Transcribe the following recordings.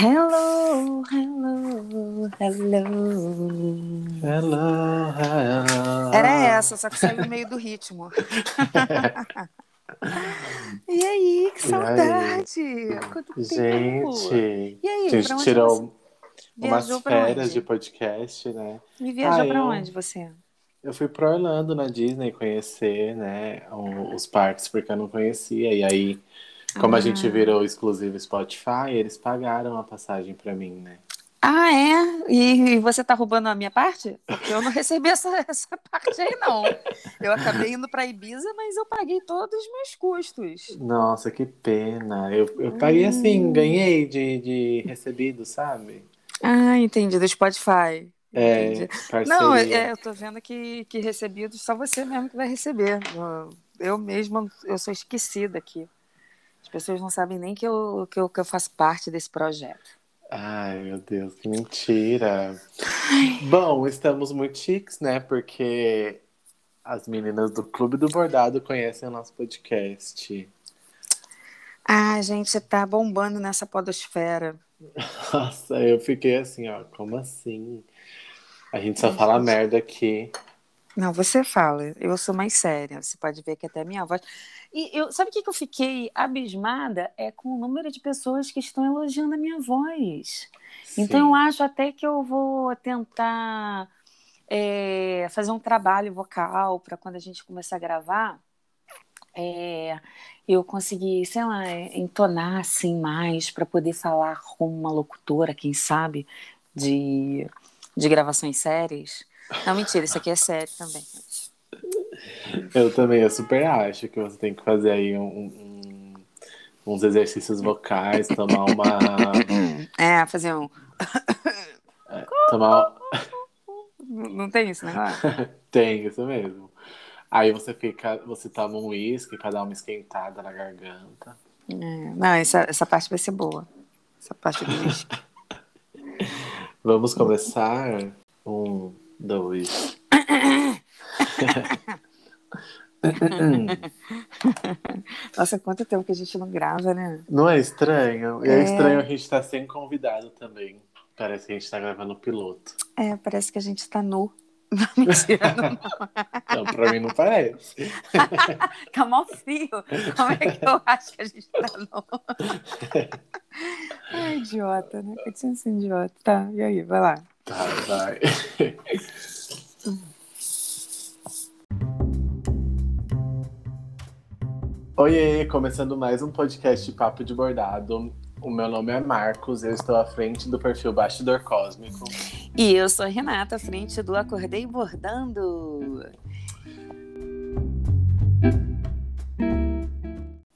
Hello, hello, hello. Hello, hello. Era essa, só que saiu no meio do ritmo. e aí, que E saudade! Quanto tempo! Gente, E aí, a gente tirou umas viajou férias de podcast, né? Me viaja Ah, pra eu- onde você? Eu fui pra Orlando na Disney conhecer, né, os parques porque eu não conhecia. E aí, como a gente Ah. virou exclusivo Spotify, eles pagaram a passagem pra mim, né? Ah, é? E, e você tá roubando a minha parte? Porque eu não recebi essa, essa parte aí, não. Eu acabei indo pra Ibiza, mas eu paguei todos os meus custos. Nossa, que pena. Eu, eu paguei assim, Hum. ganhei de, de recebido, sabe? Ah, entendi, do Spotify. É. Não, é, eu tô vendo que, que recebido só você mesmo que vai receber. Eu, eu mesma, eu sou esquecida aqui. As pessoas não sabem nem que eu, que eu, que eu faço parte desse projeto. Ai, meu Deus, que mentira. Bom, estamos muito chiques, né? Porque as meninas do Clube do Bordado conhecem o nosso podcast. Ah, gente tá bombando nessa podosfera. Nossa, eu fiquei assim, ó, como assim? A gente só fala merda aqui. Não, você fala, eu sou mais séria. Você pode ver que até a minha voz. E eu, sabe o que, que eu fiquei abismada? É com o número de pessoas que estão elogiando a minha voz. Então eu Sim. acho até que eu vou tentar é, fazer um trabalho vocal para quando a gente começar a gravar, é, eu conseguir, sei lá, é, entonar assim mais para poder falar como uma locutora, quem sabe, de, de gravações sérias. Não, mentira, isso aqui é sério também. Eu também, eu super acho que você tem que fazer aí um- um- uns exercícios vocais, tomar uma. É, fazer um. Tomar. Não tem isso negócio? Tem, isso mesmo. Aí você fica, você toma um uísque pra dar uma esquentada na garganta. É, não, essa, essa parte vai ser boa. Essa parte do disco. Vamos começar? Um, dois. Nossa, quanto tempo que a gente não grava, né? Não é estranho? É, É. estranho a gente estar sem convidado também. Parece que a gente tá gravando piloto. É, parece que a gente tá nu. Não, mentira, não. Então, pra mim não parece. Tá mó frio. Como é que eu acho que a gente tá nu? Ai, idiota, né? Eu tinha sido idiota. Tá, e aí, vai lá. Tá, vai. Oiê, começando mais um podcast Papo de Bordado. O meu nome é Marcos, eu estou à frente do perfil Bastidor Cósmico. E eu sou a Renata, à frente do Acordei Bordando.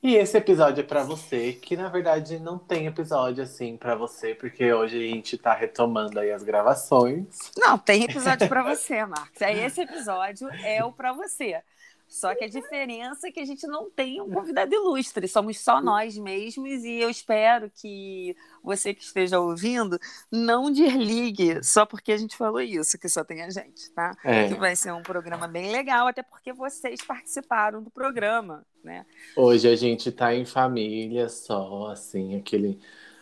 E esse episódio é pra você, que na verdade não tem episódio assim pra você, porque hoje a gente tá retomando aí as gravações. Não, tem episódio pra você, Marcos. Aí esse episódio é o pra você. Só que a diferença é que a gente não tem um convidado ilustre, somos só nós mesmos e eu espero que você que esteja ouvindo não desligue só porque a gente falou isso, que só tem a gente, tá? Que É, vai ser um programa bem legal, até porque vocês participaram do programa, né? hoje a gente tá em família só, assim, aquele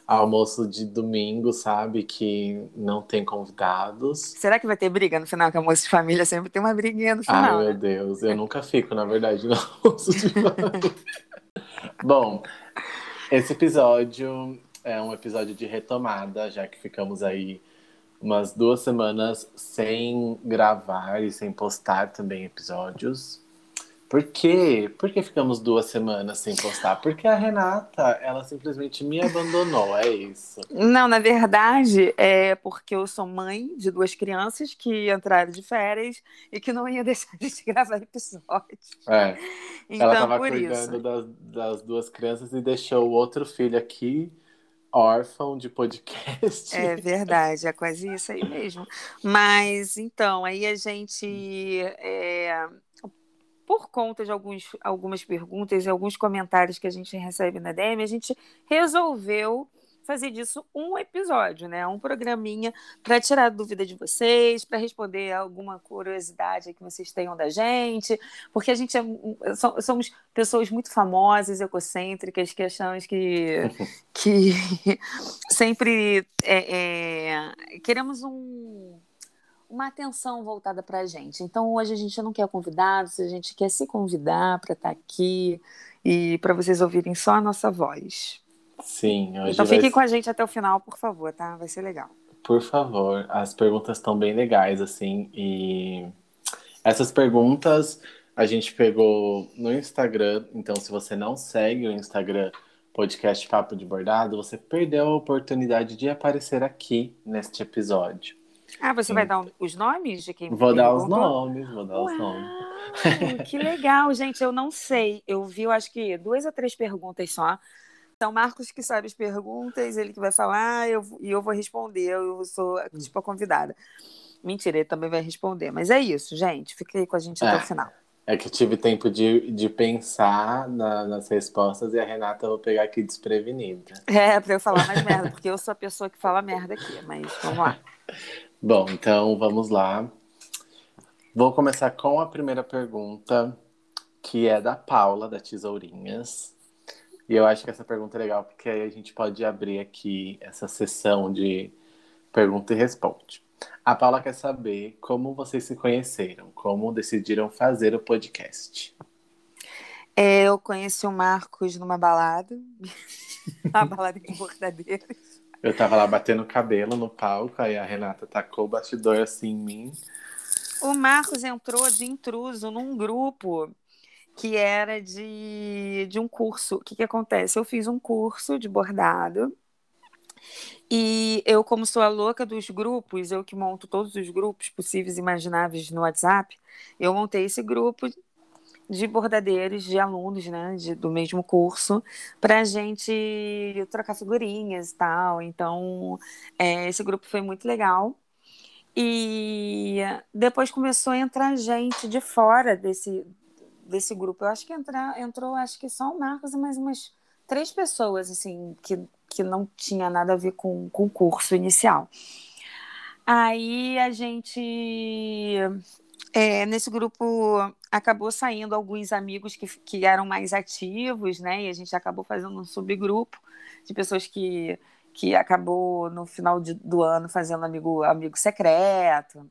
almoço de domingo, sabe? Que não tem convidados. Será que vai ter briga no final? Que a moça de família sempre tem uma briguinha no Ai, final, meu né? Deus, eu nunca fico, na verdade, no almoço de família. Bom, esse episódio é um episódio de retomada, já que ficamos aí umas duas semanas sem gravar e sem postar também episódios. Por quê? Por que ficamos duas semanas sem postar? Porque a Renata, ela simplesmente me abandonou, é isso. Não, na verdade, é porque eu sou mãe de duas crianças que entraram de férias e que não ia deixar de gravar episódio. É. Então, ela tava por cuidando isso. das, das duas crianças e deixou o outro filho aqui, órfão de podcast. É verdade, é quase isso aí mesmo. Mas então, aí a gente, é, por conta de alguns, algumas perguntas e alguns comentários que a gente recebe na DM, a gente resolveu fazer disso um episódio, né? Um programinha para tirar a dúvida de vocês, para responder alguma curiosidade que vocês tenham da gente, porque a gente é, somos pessoas muito famosas, egocêntricas, que achamos que, que sempre é, é, queremos um uma atenção voltada para a gente. Então, hoje a gente não quer convidados, a gente quer se convidar para estar tá aqui e para vocês ouvirem só a nossa voz. Sim, hoje Então, fiquem vai... com a gente até o final, por favor, tá? Vai ser legal. Por favor, as perguntas estão bem legais, assim, e essas perguntas a gente pegou no Instagram, então se você não segue o Instagram podcast Papo de Bordado, você perdeu a oportunidade de aparecer aqui neste episódio. Ah, você Sim. vai dar os nomes de quem Vou dar os nomes, vou dar Uau, os nomes. Que legal, gente. Eu não sei. Eu vi, eu acho que duas ou três perguntas só. Então, Marcos que sabe as perguntas, ele que vai falar eu, e eu vou responder. Eu sou tipo a convidada. Mentira, ele também vai responder. Mas é isso, gente. Fiquei com a gente é, até o final. É que eu tive tempo de, de pensar na, nas respostas e a Renata eu vou pegar aqui desprevenida. É, pra eu falar mais merda, porque eu sou a pessoa que fala merda aqui. Mas vamos lá. Bom, então vamos lá. Vou começar com a primeira pergunta, que é da Paula, da Tesourinhas. E eu acho que essa pergunta é legal, porque aí a gente pode abrir aqui essa sessão de pergunta e responde. A Paula quer saber como vocês se conheceram, como decidiram fazer o podcast. É, eu conheci o Marcos numa balada, a balada em Bordadeiros. Eu tava lá batendo cabelo no palco, aí a Renata tacou o bastidor assim em mim. O Marcos entrou de intruso num grupo que era de, de um curso. O que, que acontece? Eu fiz um curso de bordado. E eu, como sou a louca dos grupos, eu que monto todos os grupos possíveis e imagináveis no WhatsApp, eu montei esse grupo de bordadeiros, de alunos, né, de, do mesmo curso, para a gente trocar figurinhas e tal. Então, é, esse grupo foi muito legal. E depois começou a entrar gente de fora desse, desse grupo. Eu acho que entra, entrou, acho que só o Marcos e mais umas três pessoas, assim, que, que não tinha nada a ver com, com o curso inicial. Aí a gente é, nesse grupo acabou saindo alguns amigos que, que eram mais ativos, né? E a gente acabou fazendo um subgrupo de pessoas que, que acabou no final de, do ano fazendo amigo, amigo secreto.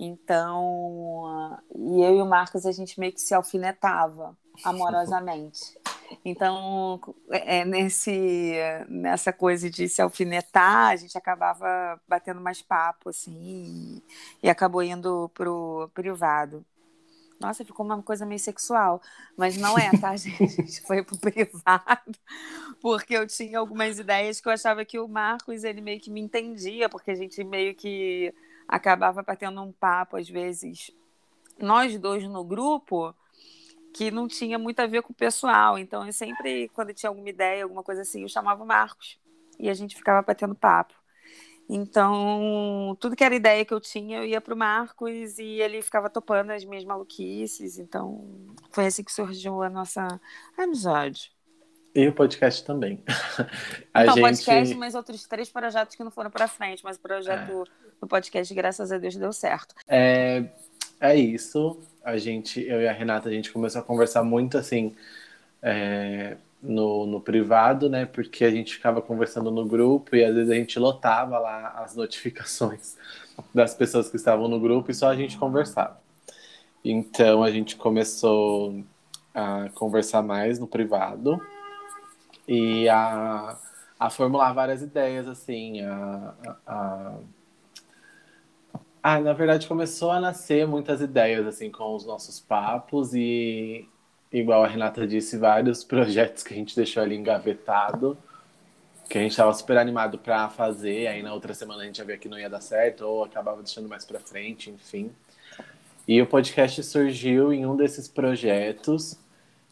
Então, e eu e o Marcos a gente meio que se alfinetava amorosamente. Então, é, é, nesse, nessa coisa de se alfinetar, a gente acabava batendo mais papo, assim, e, acabou indo pro privado. Nossa, ficou uma coisa meio sexual, mas não é, tá, gente? A gente foi pro privado, porque eu tinha algumas ideias que eu achava que o Marcos, ele meio que me entendia, porque a gente meio que acabava batendo um papo, às vezes, nós dois no grupo, que não tinha muito a ver com o pessoal. Então, eu sempre, quando tinha alguma ideia, alguma coisa assim, eu chamava o Marcos e a gente ficava batendo papo. Então, tudo que era ideia que eu tinha, eu ia para o Marcos e ele ficava topando as minhas maluquices. Então, foi assim que surgiu a nossa amizade. E o podcast também. A então, gente... podcast, mas outros três projetos que não foram para frente, mas o projeto é. do podcast, graças a Deus, deu certo. É, é isso a gente, eu e a Renata, a gente começou a conversar muito assim é, no, no privado, né? Porque a gente ficava conversando no grupo e às vezes a gente lotava lá as notificações das pessoas que estavam no grupo e só a gente conversava. Então a gente começou a conversar mais no privado e a, a formular várias ideias, assim, a, a ah, na verdade começou a nascer muitas ideias assim com os nossos papos e igual a Renata disse, vários projetos que a gente deixou ali engavetado, que a gente estava super animado para fazer, aí na outra semana a gente já via que não ia dar certo ou acabava deixando mais para frente, enfim. E o podcast surgiu em um desses projetos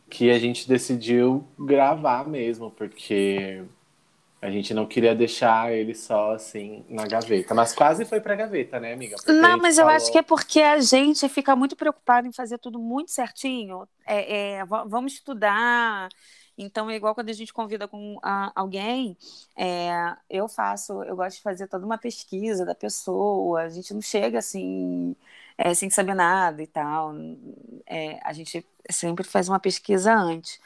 que a gente decidiu gravar mesmo, porque a gente não queria deixar ele só assim na gaveta, mas quase foi para gaveta, né, amiga? Porque não, mas falou... eu acho que é porque a gente fica muito preocupado em fazer tudo muito certinho. É, é, vamos estudar. Então, é igual quando a gente convida com a, alguém, é, eu faço, eu gosto de fazer toda uma pesquisa da pessoa, a gente não chega assim, é, sem saber nada e tal. É, a gente sempre faz uma pesquisa antes.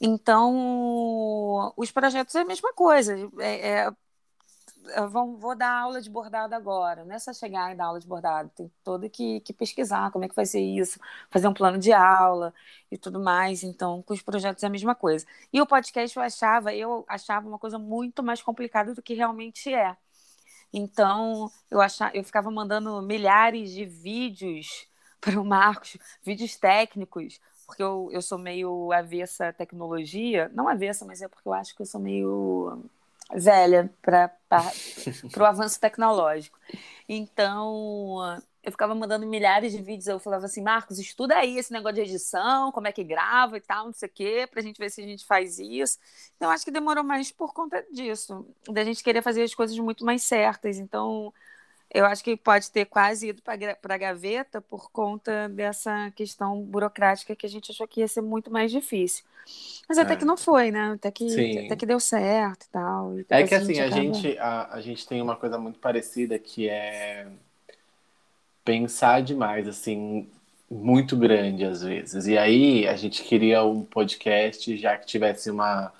Então, os projetos é a mesma coisa. É, é, vou, vou dar aula de bordado agora. Não é só chegar e dar aula de bordado. Tem todo que, que pesquisar como é que vai ser isso, fazer um plano de aula e tudo mais. Então, com os projetos é a mesma coisa. E o podcast eu achava, eu achava uma coisa muito mais complicada do que realmente é. Então, eu, achava, eu ficava mandando milhares de vídeos para o Marcos, vídeos técnicos, porque eu, eu sou meio avessa à tecnologia. Não avessa, mas é porque eu acho que eu sou meio velha para o avanço tecnológico. Então, eu ficava mandando milhares de vídeos, eu falava assim, Marcos, estuda aí esse negócio de edição, como é que grava e tal, não sei o quê, para a gente ver se a gente faz isso. Então, acho que demorou mais por conta disso, da gente querer fazer as coisas muito mais certas. Então, eu acho que pode ter quase ido para a gaveta por conta dessa questão burocrática que a gente achou que ia ser muito mais difícil. Mas até é. que não foi, né? Até que, até que deu certo e tal. E é que assim, a gente, a, a gente tem uma coisa muito parecida que é pensar demais, assim, muito grande às vezes. E aí a gente queria um podcast já que tivesse uma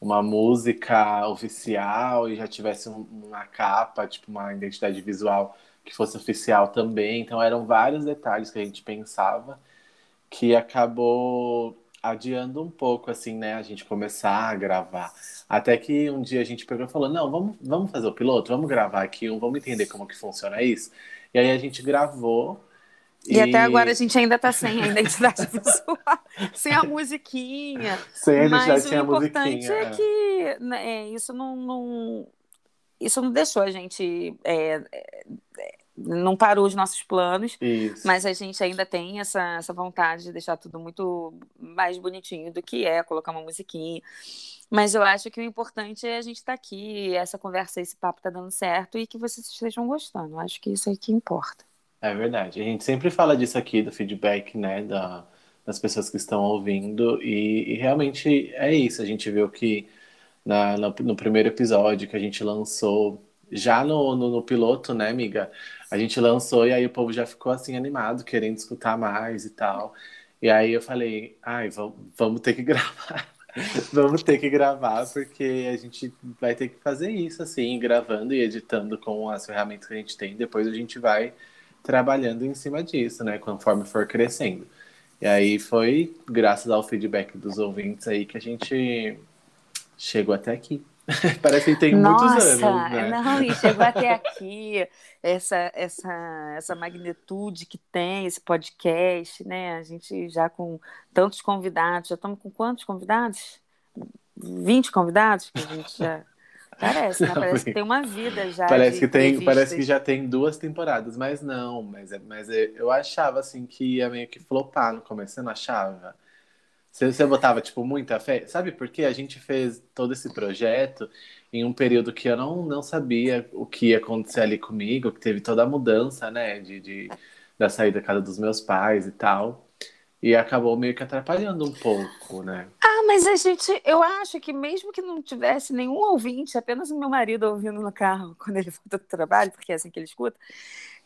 uma música oficial e já tivesse uma capa, tipo uma identidade visual que fosse oficial também. Então eram vários detalhes que a gente pensava que acabou adiando um pouco assim, né, a gente começar a gravar. Até que um dia a gente pegou e falou: "Não, vamos, vamos fazer o piloto, vamos gravar aqui, vamos entender como que funciona isso". E aí a gente gravou e, e, até agora a gente ainda está sem a identidade visual, sem a musiquinha. Sem a. Mas o importante é, é que né, é, isso não, não, isso não deixou a gente. É, é, não parou os nossos planos, isso. mas a gente ainda tem essa, essa vontade de deixar tudo muito mais bonitinho do que é, colocar uma musiquinha. Mas eu acho que o importante é a gente estar tá aqui, essa conversa, esse papo está dando certo e que vocês estejam gostando. Eu acho que isso é que importa. É verdade. A gente sempre fala disso aqui, do feedback, né, da, das pessoas que estão ouvindo, e, e realmente é isso. A gente viu que na, no, primeiro episódio que a gente lançou, já no, no, no, piloto, né, amiga? A gente lançou e aí o povo já ficou assim animado, querendo escutar mais e tal. E aí eu falei, ai, vamos ter que gravar. vamos ter que gravar, porque a gente vai ter que fazer isso, assim, gravando e editando com as ferramentas que a gente tem. Depois a gente vai trabalhando em cima disso, né? Conforme for crescendo. E aí foi graças ao feedback dos ouvintes aí que a gente chegou até aqui. Parece que tem Nossa, muitos anos, né? Não, e chegou até aqui essa, essa, essa magnitude que tem esse podcast, né? A gente já com tantos convidados, já estamos com quantos convidados? 20 convidados que a gente já Parece, né? Parece que tem uma vida já. Parece que tem, parece que já tem duas temporadas, mas não, mas, é, mas é, eu achava assim que ia meio que flopar no começo, você não achava? Você, você botava, tipo, muita fé? Sabe por quê? A gente fez todo esse projeto em um período que eu não, não sabia o que ia acontecer ali comigo, que teve toda a mudança, né, de, de da saída da casa dos meus pais e tal. E acabou meio que atrapalhando um pouco, né? Ah, mas a gente, eu acho que mesmo que não tivesse nenhum ouvinte, apenas o meu marido ouvindo no carro quando ele volta do trabalho, porque é assim que ele escuta,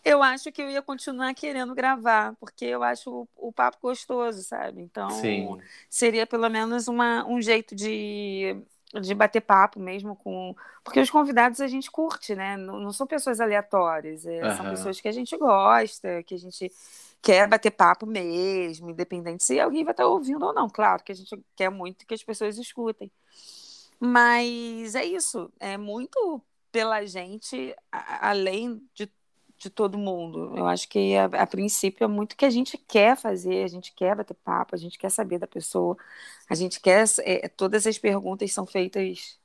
eu acho que eu ia continuar querendo gravar, porque eu acho o, o papo gostoso, sabe? Então, Sim. seria pelo menos uma, um jeito de, de bater papo mesmo com. Porque os convidados a gente curte, né? Não, não são pessoas aleatórias, é, são pessoas que a gente gosta, que a gente quer bater papo mesmo, independente se alguém vai estar ouvindo ou não. Claro que a gente quer muito que as pessoas escutem. Mas é isso, é muito pela gente, além de, de todo mundo. Eu acho que a, a princípio é muito que a gente quer fazer, a gente quer bater papo, a gente quer saber da pessoa, a gente quer. É, todas as perguntas são feitas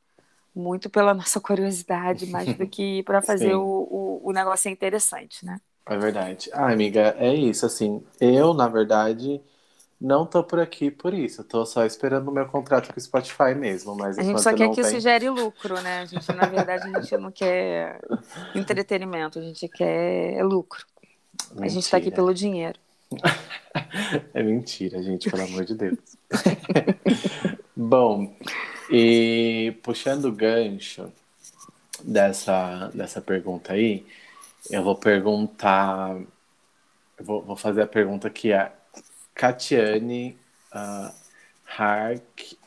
muito pela nossa curiosidade, mais do que para fazer o, o, o negócio interessante, né? É verdade. Ah, amiga, é isso, assim. Eu, na verdade, não tô por aqui por isso. tô só esperando o meu contrato com o Spotify mesmo. Mas a gente só quer que isso gere lucro, né? A gente, na verdade, a gente não quer entretenimento, a gente quer lucro. Mentira. A gente tá aqui pelo dinheiro. é mentira, gente, pelo amor de Deus. Bom, e puxando o gancho dessa, dessa pergunta aí, eu vou perguntar. Eu vou, vou fazer a pergunta que é Catiane uh, Hark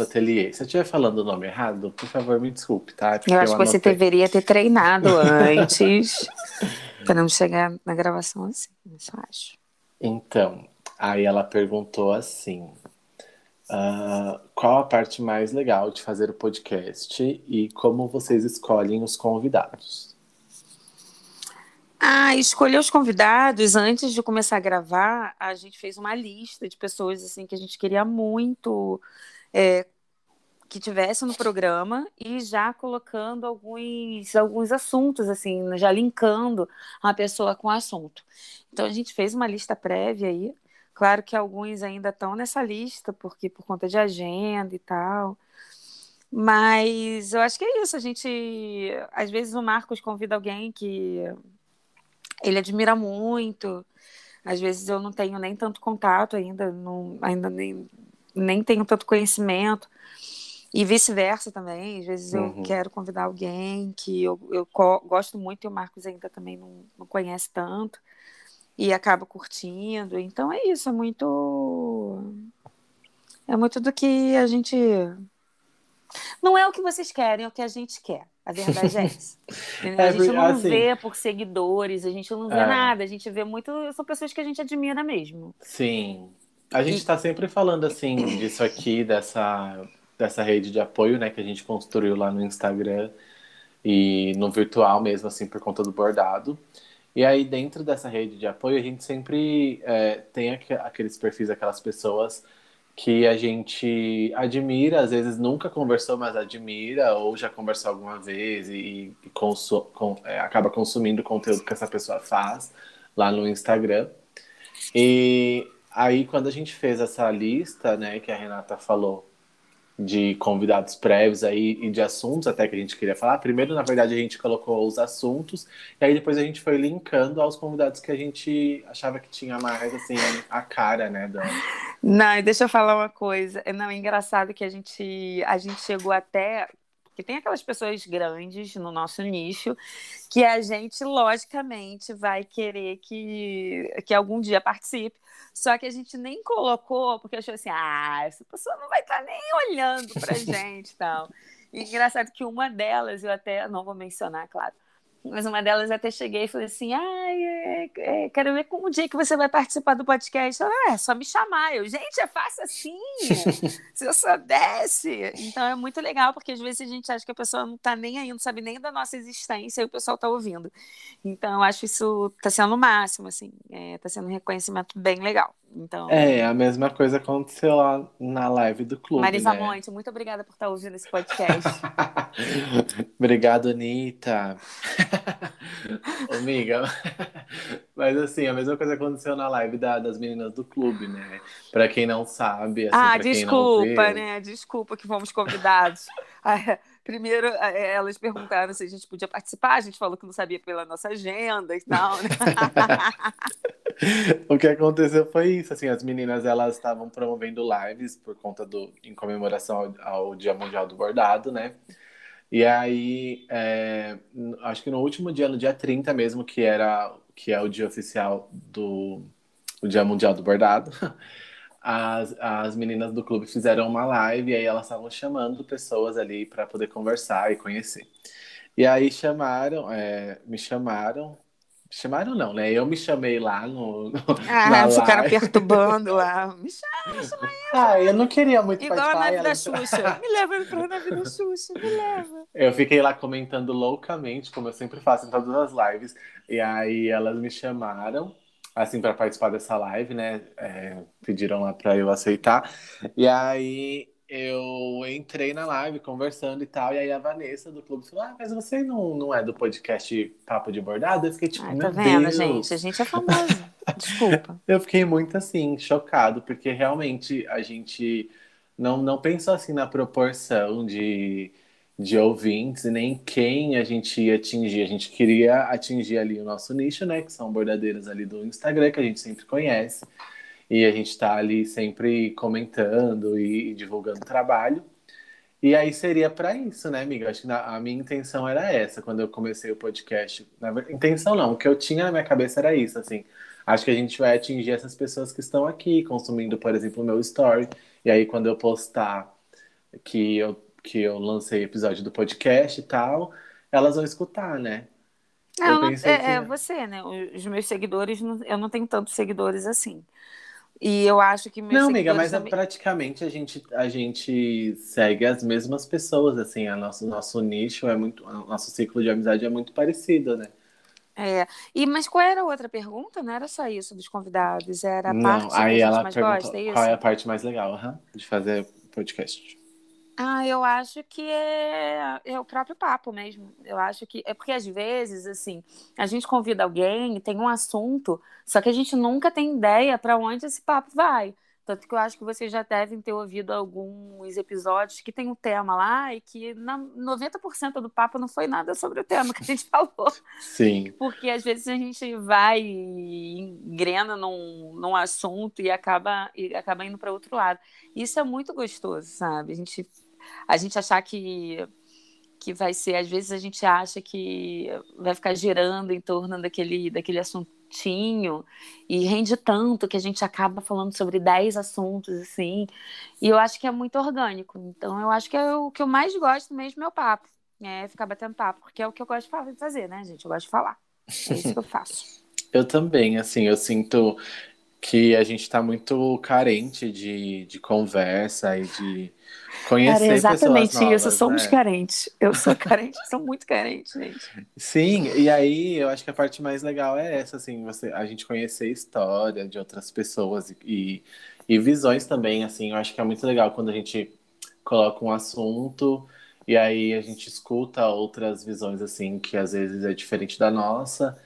Atelier. Se eu estiver falando o nome errado, por favor, me desculpe, tá? Porque eu acho eu que você deveria ter treinado antes para não chegar na gravação assim, eu só acho. Então, aí ela perguntou assim: uh, qual a parte mais legal de fazer o podcast e como vocês escolhem os convidados? Ah, escolher os convidados antes de começar a gravar, a gente fez uma lista de pessoas assim que a gente queria muito é, que tivesse no programa e já colocando alguns, alguns assuntos, assim, já linkando a pessoa com o assunto. Então a gente fez uma lista prévia aí. Claro que alguns ainda estão nessa lista, porque por conta de agenda e tal. Mas eu acho que é isso. A gente. Às vezes o Marcos convida alguém que ele admira muito. Às vezes eu não tenho nem tanto contato ainda, não, ainda nem nem tenho tanto conhecimento. E vice-versa também. Às vezes eu uhum. quero convidar alguém que eu, eu gosto muito e o Marcos ainda também não, não conhece tanto. E acaba curtindo. Então é isso, é muito. É muito do que a gente. Não é o que vocês querem, é o que a gente quer. A verdade é essa. É, a gente não assim, vê por seguidores, a gente não vê é. nada, a gente vê muito. São pessoas que a gente admira mesmo. Sim. A gente está sempre falando assim disso aqui, dessa, dessa rede de apoio, né, que a gente construiu lá no Instagram e no virtual mesmo, assim, por conta do bordado. E aí, dentro dessa rede de apoio, a gente sempre é, tem aqueles perfis, aquelas pessoas que a gente admira, às vezes nunca conversou, mas admira, ou já conversou alguma vez e, e consu com, é, acaba consumindo o conteúdo que essa pessoa faz lá no Instagram. E Aí, quando a gente fez essa lista, né, que a Renata falou de convidados prévios aí e de assuntos até que a gente queria falar, primeiro, na verdade, a gente colocou os assuntos e aí depois a gente foi linkando aos convidados que a gente achava que tinha mais, assim, a cara, né, da... Não, deixa eu falar uma coisa. Não, é engraçado que a gente, a gente chegou até porque tem aquelas pessoas grandes no nosso nicho que a gente, logicamente, vai querer que, que algum dia participe. Só que a gente nem colocou, porque achou assim, ah, essa pessoa não vai estar nem olhando pra gente tal. E engraçado que uma delas, eu até não vou mencionar, claro, mas uma delas até cheguei e falei assim: ai, é, é, quero ver como o dia que você vai participar do podcast. Ela, ah, é só me chamar. Eu, gente, é fácil assim. se eu soubesse. Então é muito legal, porque às vezes a gente acha que a pessoa não está nem aí, não sabe nem da nossa existência e o pessoal está ouvindo. Então eu acho isso está sendo o máximo, assim, está é, sendo um reconhecimento bem legal. Então, é, a mesma coisa aconteceu lá na live do clube. Marisa né? Monte, muito obrigada por estar ouvindo esse podcast. Obrigado, Anitta. Amiga. Mas assim, a mesma coisa aconteceu na live da, das meninas do clube, né? Pra quem não sabe. Assim, ah, desculpa, né? Desculpa que fomos convidados. Primeiro, é, elas perguntaram se a gente podia participar, a gente falou que não sabia pela nossa agenda e tal, né? o que aconteceu foi isso, assim, as meninas elas estavam promovendo lives por conta do em comemoração ao, ao Dia Mundial do Bordado, né? E aí, é, acho que no último dia, no dia 30 mesmo, que era que é o dia oficial do o Dia Mundial do Bordado, as, as meninas do clube fizeram uma live e aí elas estavam chamando pessoas ali para poder conversar e conhecer. E aí chamaram, é, me chamaram, chamaram não, né? Eu me chamei lá no. no ah, ficaram perturbando lá. Me chama, chama eu. Ah, eu não queria muito Igual participar. Igual a nave da Xuxa. me leva pra nave da Xuxa, me leva. Eu fiquei lá comentando loucamente, como eu sempre faço em todas as lives. E aí elas me chamaram assim, para participar dessa live, né? É, pediram lá para eu aceitar. E aí eu entrei na live conversando e tal, e aí a Vanessa do clube falou: Ah, mas você não, não é do podcast Papo de Bordado? Eu fiquei tipo, Ai, tá vendo, Deus. gente? A gente é famoso. Desculpa. Eu fiquei muito assim, chocado, porque realmente a gente não, não pensou assim na proporção de de ouvintes e nem quem a gente ia atingir. A gente queria atingir ali o nosso nicho, né? Que são bordadeiras ali do Instagram, que a gente sempre conhece. e a gente está ali sempre comentando e, divulgando trabalho. E aí seria para isso, né, amiga? Acho que a minha intenção era essa quando eu comecei o podcast. Na intenção não, o que eu tinha na minha cabeça era isso, assim. Acho que a gente vai atingir essas pessoas que estão aqui consumindo, por exemplo, o meu story. E aí quando eu postar que eu que eu lancei episódio do podcast e tal, elas vão escutar, né? Não, é, que... é você, né? Os meus seguidores, eu não tenho tantos seguidores assim. E eu acho que Não, amiga, mas também... praticamente a gente, a gente segue as mesmas pessoas, assim, a nosso, nosso nicho é muito. Nosso ciclo de amizade é muito parecido, né? É. E, mas qual era a outra pergunta? Não era só isso dos convidados, era a Não, parte aí que a gente mais gosta, é Qual é a parte mais legal uhum, de fazer podcast? Ah, eu acho que é, é o próprio papo mesmo. Eu acho que é porque às vezes, assim, a gente convida alguém tem um assunto, só que a gente nunca tem ideia para onde esse papo vai. Tanto que eu acho que vocês já devem ter ouvido alguns episódios que tem um tema lá e que na 90% do papo não foi nada sobre o tema que a gente falou. Sim. Porque às vezes a gente vai e engrena num, num assunto e acaba, e acaba indo para outro lado. Isso é muito gostoso, sabe? A gente a gente achar que que vai ser, às vezes a gente acha que vai ficar girando em torno daquele, daquele assuntinho e rende tanto que a gente acaba falando sobre 10 assuntos, assim, e eu acho que é muito orgânico. Então, eu acho que é o que eu mais gosto mesmo é o papo, é ficar batendo papo, porque é o que eu gosto de fazer, né, gente? Eu gosto de falar. É isso que eu faço. eu também, assim, eu sinto que a gente está muito carente de, de conversa e de Conhecer Cara, exatamente novas, isso, somos né? carentes. Eu sou carente, sou muito carente, gente. Sim, e aí eu acho que a parte mais legal é essa, assim, você, a gente conhecer história de outras pessoas e, e visões também, assim, eu acho que é muito legal quando a gente coloca um assunto e aí a gente escuta outras visões, assim, que às vezes é diferente da nossa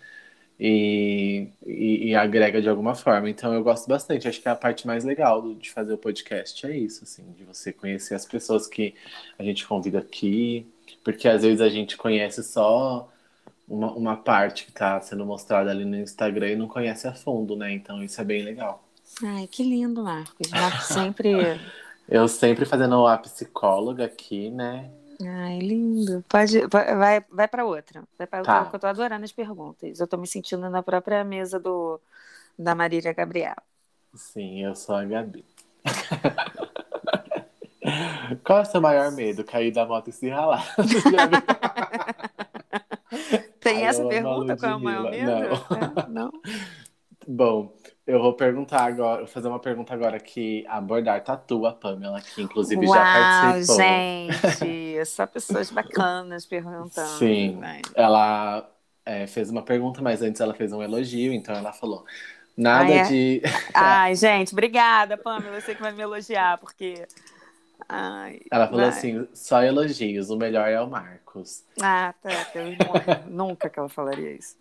e, e, e, agrega de alguma forma. Então eu gosto bastante. Acho que a parte mais legal de fazer o podcast é isso, assim, de você conhecer as pessoas que a gente convida aqui, porque às vezes a gente conhece só uma, uma parte que está sendo mostrada ali no Instagram e não conhece a fundo, né? Então isso é bem legal. Ai, que lindo, Marcos. Marcos sempre. eu sempre fazendo a psicóloga aqui, né? Ai, lindo. Pode, vai, vai para outra. Vai para outra, tá. eu tô adorando as perguntas. Eu tô me sentindo na própria mesa do, da Marília Gabriela. Sim, eu sou a Gabi. Qual é o seu maior medo? Cair da moto e se ralar. Tem Ai, essa pergunta? Qual é o maior medo? Não. É, não? Bom, eu vou perguntar agora, vou fazer uma pergunta agora que abordar tatu a Pamela, que inclusive Uau, já participou. gente, só pessoas bacanas perguntando. Sim, né? ela é, fez uma pergunta, mas antes ela fez um elogio, então ela falou, nada ah, é? de... Ai, gente, obrigada, Pamela, sei que vai me elogiar, porque Ai, Ela falou vai. assim: só elogios, o melhor é o Marcos. Ah, tá. Nunca que ela falaria isso.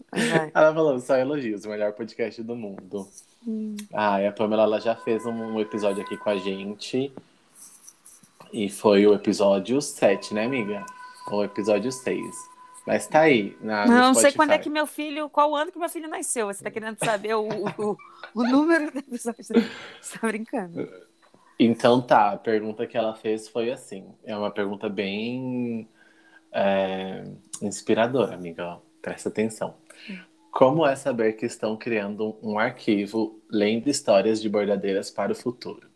Ela falou: só elogios, o melhor podcast do mundo. Hum. Ah, e a Pamela ela já fez um episódio aqui com a gente. E foi o episódio 7, né, amiga? Ou episódio 6. Mas tá aí. Na, não, sei quando é que meu filho. Qual ano que meu filho nasceu? Você tá querendo saber o, o, o número do episódio? Você tá brincando. Então tá, a pergunta que ela fez foi assim. É uma pergunta bem é, inspiradora, amiga. Presta atenção. Como é saber que estão criando um arquivo lendo histórias de bordadeiras para o futuro?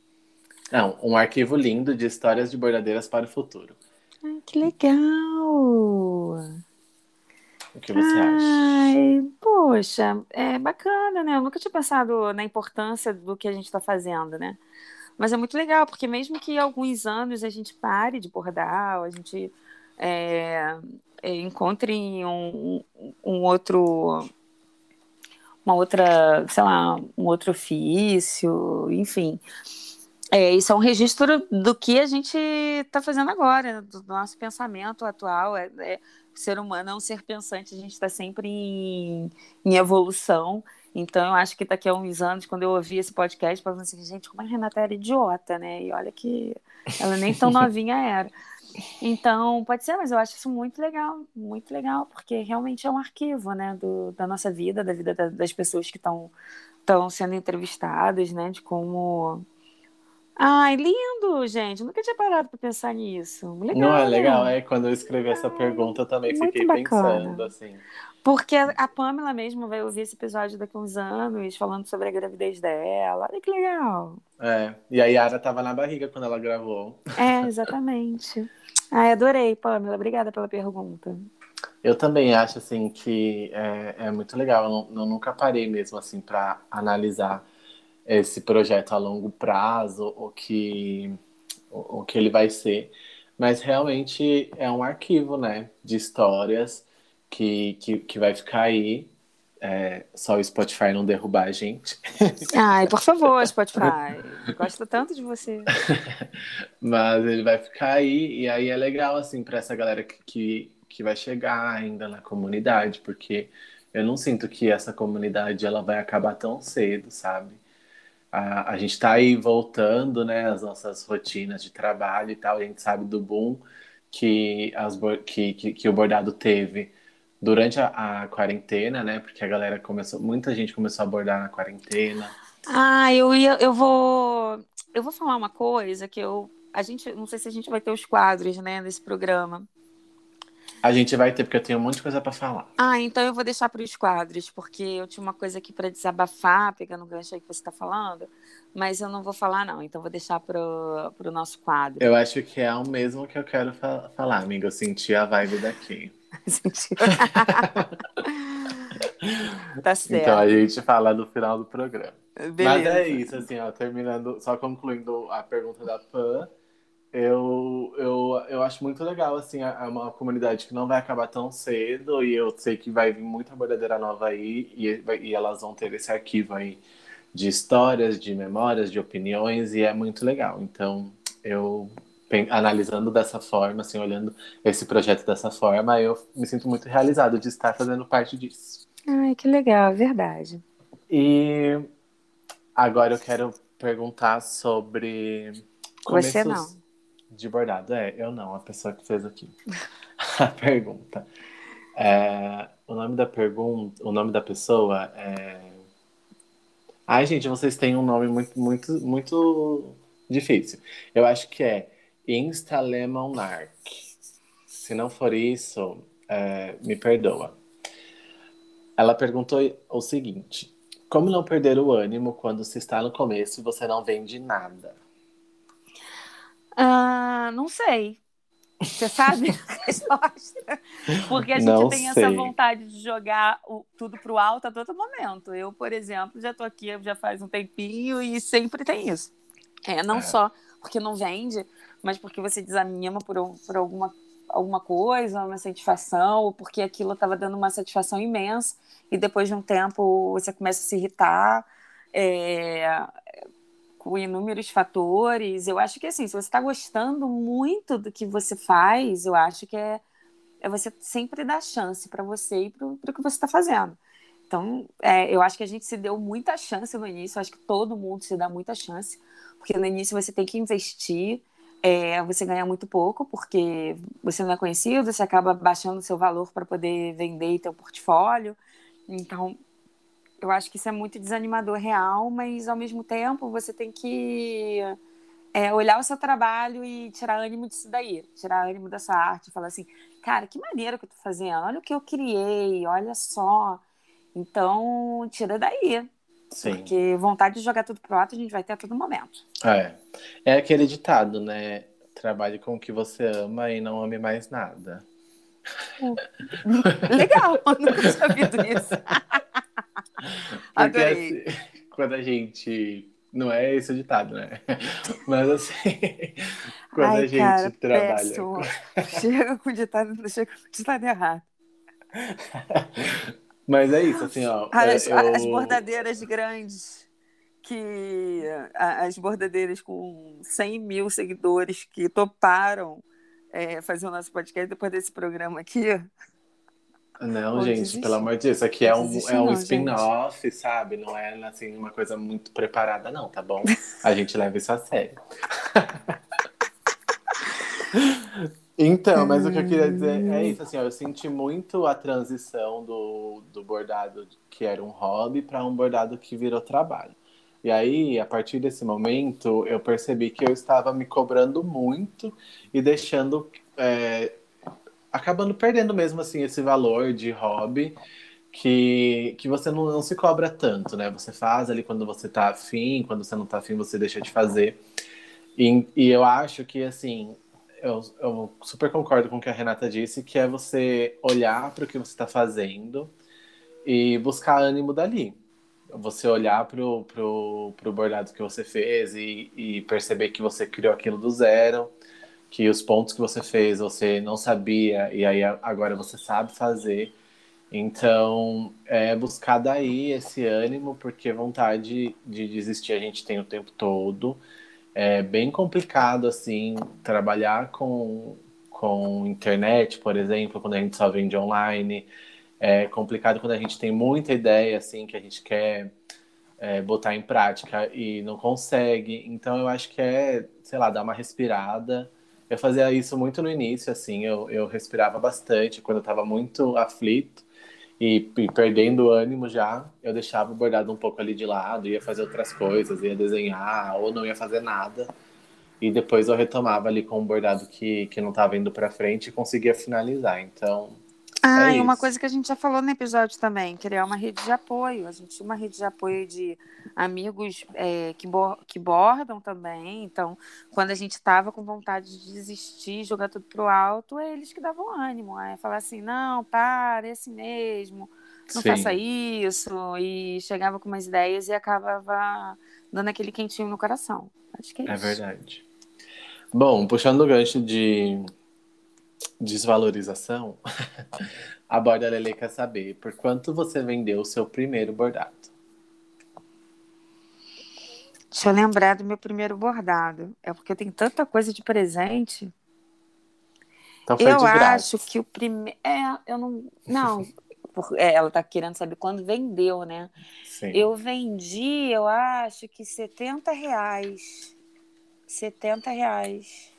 Não, um arquivo lindo de histórias de bordadeiras para o futuro. Ai, que legal! O que você Ai, acha? Poxa, é bacana, né? Eu nunca tinha pensado na importância do que a gente está fazendo, né? Mas é muito legal, porque mesmo que alguns anos a gente pare de bordar, a gente é, é, encontre um, um outro uma outra, sei lá, um outro ofício, enfim. É, isso é um registro do que a gente está fazendo agora, do nosso pensamento atual. É, é, o ser humano é um ser pensante, a gente está sempre em, em evolução. Então, eu acho que daqui a uns anos, quando eu ouvi esse podcast, falando assim, gente, como a Renata era idiota, né? E olha que ela nem tão novinha era. Então, pode ser, mas eu acho isso muito legal, muito legal, porque realmente é um arquivo, né, do, da nossa vida, da vida da, das pessoas que estão sendo entrevistadas, né, de como Ai, lindo, gente. Eu nunca tinha parado para pensar nisso. Legal. Não é legal? É, quando eu escrevi essa pergunta, eu também fiquei bacana. pensando, assim. Porque a Pamela mesmo vai ouvir esse episódio daqui a uns anos, falando sobre a gravidez dela. Olha que legal. É, e a Yara tava na barriga quando ela gravou. É, exatamente. Ai, adorei, Pamela. Obrigada pela pergunta. Eu também acho, assim, que é, é muito legal. Eu, não, eu nunca parei mesmo, assim, para analisar esse projeto a longo prazo, o que, o, o que ele vai ser. Mas realmente é um arquivo, né, de histórias que, que, que vai ficar aí. É, só o Spotify não derrubar a gente. Ai, por favor, Spotify. Gosto tanto de você. Mas ele vai ficar aí, e aí é legal, assim, para essa galera que, que, que vai chegar ainda na comunidade, porque eu não sinto que essa comunidade ela vai acabar tão cedo, sabe? a, a gente está aí voltando, né, as nossas rotinas de trabalho e tal. A gente sabe do boom que, as, que, que, que o bordado teve durante a, a, quarentena, né? Porque a galera começou, muita gente começou a bordar na quarentena. Ah, eu ia, eu vou, eu vou falar uma coisa que eu, a gente, não sei se a gente vai ter os quadros, né, nesse programa. A gente vai ter, porque eu tenho um monte de coisa para falar. Ah, então eu vou deixar para os quadros, porque eu tinha uma coisa aqui para desabafar, pegando o gancho aí que você está falando, mas eu não vou falar, não. Então vou deixar para o nosso quadro. Eu acho que é o mesmo que eu quero fa falar, amiga. Eu senti a vibe daqui. Tá certo. Então a gente fala no final do programa. Beleza. Mas é isso, assim, ó, terminando, só concluindo a pergunta da Pan eu, eu, eu acho muito legal, assim, é uma comunidade que não vai acabar tão cedo e eu sei que vai vir muita bordadeira nova aí e, e elas vão ter esse arquivo aí de histórias, de memórias, de opiniões e é muito legal. Então, eu analisando dessa forma, assim, olhando esse projeto dessa forma, eu me sinto muito realizado de estar fazendo parte disso. Ai, que legal, é verdade. E agora eu quero perguntar sobre Você não de bordado. É, eu não, a pessoa que fez aqui. a pergunta. É, o nome da pergunta, o nome da pessoa é. Ai, gente, vocês têm um nome muito, muito, muito difícil. Eu acho que é Instalemonarch. Se não for isso, é, me perdoa. Ela perguntou o seguinte: Como não perder o ânimo quando se está no começo e você não vende nada? Ah, não sei. Você sabe a resposta? Porque a gente não tem sei. essa vontade de jogar o, tudo pro alto a todo momento. Eu, por exemplo, já tô aqui já faz um tempinho e sempre tem isso. É, não é. só porque não vende, mas porque você desanima por, por alguma, alguma coisa, uma satisfação, ou porque aquilo estava dando uma satisfação imensa, e depois de um tempo você começa a se irritar. É, com inúmeros fatores. Eu acho que assim, se você está gostando muito do que você faz, eu acho que é, é você sempre dar chance para você e para o que você está fazendo. Então, é, eu acho que a gente se deu muita chance no início, eu acho que todo mundo se dá muita chance, porque no início você tem que investir, é, você ganha muito pouco, porque você não é conhecido, você acaba baixando o seu valor para poder vender um portfólio. Então, eu acho que isso é muito desanimador real, mas ao mesmo tempo você tem que é, olhar o seu trabalho e tirar ânimo disso daí, tirar ânimo da sua arte, falar assim, cara, que maneiro que eu tô fazendo, olha o que eu criei, olha só. Então, tira daí. Sim. Porque vontade de jogar tudo pro alto a gente vai ter a todo momento. É. É aquele ditado, né? Trabalhe com o que você ama e não ame mais nada. Legal, nunca tinha ouvido isso. Porque Adorei. Assim, quando a gente. Não é esse o ditado, né? Mas assim, quando Ai, a gente cara, trabalha. Péssimo. chega com o ditado, chega com o ditado errado. Mas é isso, assim, ó. As, eu... as bordadeiras grandes, que. As bordadeiras com 100 mil seguidores que toparam é, fazer o nosso podcast depois desse programa aqui. Não, gente, desistir. pelo amor de Deus, isso aqui é um, é um spin-off, sabe? Não é assim uma coisa muito preparada, não, tá bom? A gente leva isso a sério. Então, mas o que eu queria dizer é isso, assim, ó, eu senti muito a transição do, do bordado que era um hobby para um bordado que virou trabalho. E aí, a partir desse momento, eu percebi que eu estava me cobrando muito e deixando, é, acabando perdendo mesmo, assim, esse valor de hobby que, que você não, não se cobra tanto, né? Você faz ali quando você tá afim, quando você não tá afim, você deixa de fazer. E, e eu acho que, assim, eu, eu super concordo com o que a Renata disse, que é você olhar para o que você está fazendo e buscar ânimo dali. Você olhar pro, pro bordado que você fez e, e perceber que você criou aquilo do zero, que os pontos que você fez você não sabia e aí agora você sabe fazer. Então, é buscar daí esse ânimo, porque vontade de desistir a gente tem o tempo todo é bem complicado, assim, trabalhar com, com internet, por exemplo, quando a gente só vende online. É complicado quando a gente tem muita ideia, assim, que a gente quer é, botar em prática e não consegue. Então, eu acho que é, sei lá, dar uma respirada. Eu fazia isso muito no início, assim, eu, eu respirava bastante quando eu estava muito aflito e, e, perdendo o ânimo já, eu deixava o bordado um pouco ali de lado, ia fazer outras coisas, ia desenhar, ou não ia fazer nada. E depois eu retomava ali com um bordado que, que não estava indo para frente e conseguia finalizar. Então, ah, é e uma coisa que a gente já falou no episódio também, criar uma rede de apoio. A gente tinha uma rede de apoio de amigos é, que, bo que bordam também. Então, quando a gente estava com vontade de desistir, jogar tudo pro alto, é eles que davam ânimo. É falar assim, não, para, é assim mesmo, não Sim. faça isso. E chegava com umas ideias e acabava dando aquele quentinho no coração. Acho que é, é isso. É verdade. Bom, puxando o gancho de desvalorização, a Borda Lele quer saber por quanto você vendeu o seu primeiro bordado. Deixa eu lembrar do meu primeiro bordado. É porque eu tenho tanta coisa de presente. Então foi eu de acho que o primeiro. É, eu não. Não. É, ela tá querendo saber quando vendeu, né? Sim. Eu vendi, eu acho que 70 reais. 70 reais.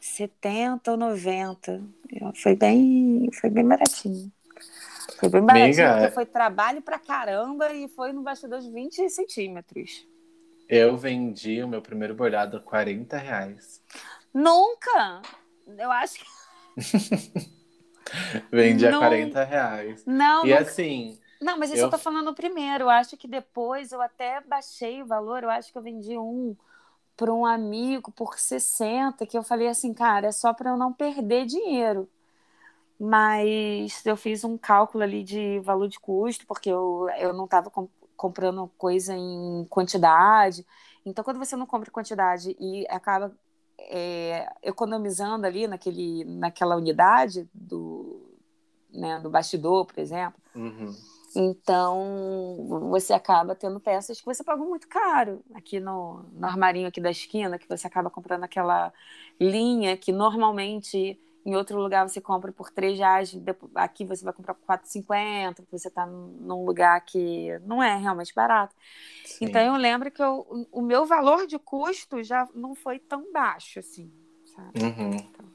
70 ou 90. Foi bem, foi bem baratinho. Foi bem baratinho, Amiga, porque foi trabalho pra caramba e foi no bastidor de 20 centímetros. Eu vendi o meu primeiro bordado a 40 reais. Nunca! Eu acho que. vendi a 40 reais. Não, e assim. Não, mas isso eu... eu tô falando primeiro. Eu acho que depois eu até baixei o valor. Eu acho que eu vendi um para um amigo por 60, que eu falei assim, cara, é só para eu não perder dinheiro. Mas eu fiz um cálculo ali de valor de custo, porque eu, eu não estava comp comprando coisa em quantidade. Então, quando você não compra quantidade e acaba é, economizando ali naquele, naquela unidade do, né, do bastidor, por exemplo, uhum então, você acaba tendo peças que você pagou muito caro. Aqui no, no armarinho aqui da esquina, que você acaba comprando aquela linha que normalmente em outro lugar você compra por 3 reais, aqui você vai comprar por 4,50, porque você está num lugar que não é realmente barato. Sim. Então, eu lembro que eu, o meu valor de custo já não foi tão baixo, assim, sabe? Uhum. Então...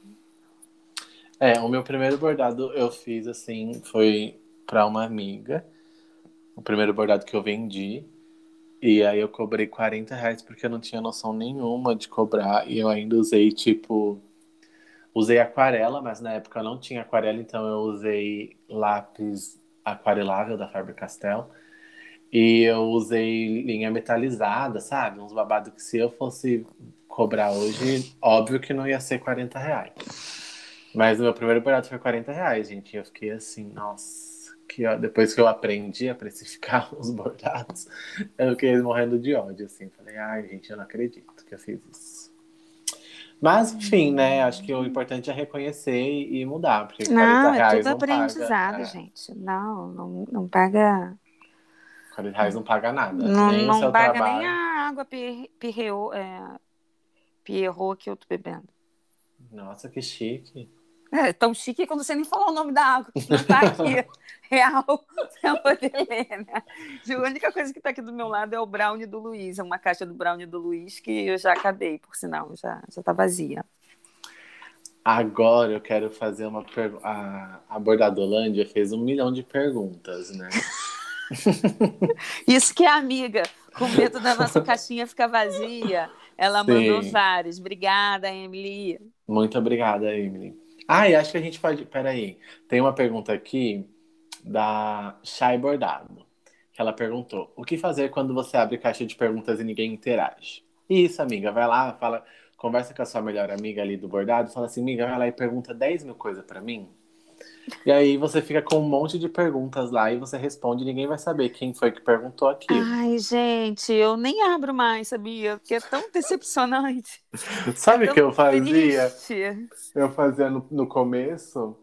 É, o meu primeiro bordado eu fiz, assim, foi para uma amiga. O primeiro bordado que eu vendi. E aí eu cobrei 40 reais porque eu não tinha noção nenhuma de cobrar. E eu ainda usei, tipo. Usei aquarela, mas na época eu não tinha aquarela, então eu usei lápis aquarelável da Faber-Castell. E eu usei linha metalizada, sabe? Uns babados que se eu fosse cobrar hoje, óbvio que não ia ser 40 reais. Mas o meu primeiro bordado foi 40 reais, gente. E eu fiquei assim, nossa que ó, depois que eu aprendi a precificar os bordados, eu fiquei morrendo de ódio, assim. Falei, ai, gente, eu não acredito que eu fiz isso. Mas, enfim, né? Acho que o importante é reconhecer e mudar. Porque não, é tudo aprendizado, paga, é. gente. Não, não, não paga. 40 reais não paga nada. Não, nem não paga trabalho. nem a água pirreou, é, Pierrot que eu tô bebendo. Nossa, que chique. É tão chique quando você nem falou o nome da água, que não tá aqui, real, pra poder ler, né? A única coisa que tá aqui do meu lado é o brownie do Luiz, é uma caixa do brownie do Luiz que eu já acabei, por sinal, já, já tá vazia. Agora eu quero fazer uma pergunta. A Bordadolândia fez um milhão de perguntas, né? Isso que é amiga, com medo da nossa caixinha ficar vazia. Ela Sim. mandou vários. Obrigada, Emily. Muito obrigada, Emily. Ah, e acho que a gente pode. Peraí. Tem uma pergunta aqui da Chay Bordado. Que ela perguntou: O que fazer quando você abre caixa de perguntas e ninguém interage? Isso, amiga. Vai lá, fala conversa com a sua melhor amiga ali do bordado, fala assim, amiga, vai lá e pergunta 10 mil coisas para mim. E aí você fica com um monte de perguntas lá e você responde e ninguém vai saber quem foi que perguntou aquilo. Ai, gente, eu nem abro mais, sabia? Porque é tão decepcionante. Sabe o é que eu fazia? Triste. Eu fazia no, no começo,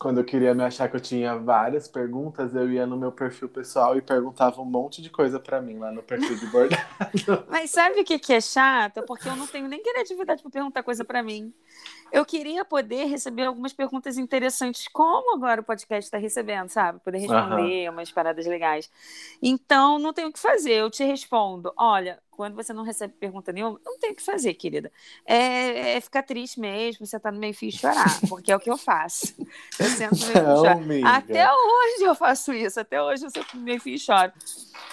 quando eu queria me achar que eu tinha várias perguntas, eu ia no meu perfil pessoal e perguntava um monte de coisa para mim lá no perfil de bordado. Mas sabe o que, que é chato? Porque eu não tenho nem criatividade para perguntar coisa para mim. Eu queria poder receber algumas perguntas interessantes, como agora o podcast está recebendo, sabe? Poder responder uhum. umas paradas legais. Então, não tenho o que fazer. Eu te respondo: olha, quando você não recebe pergunta nenhuma, não tem o que fazer, querida. É, é ficar triste mesmo, você tá no meio fio e chorar, porque é o que eu faço. Eu sento no meio fio e choro. Até hoje eu faço isso, até hoje eu sento no meio fio e choro.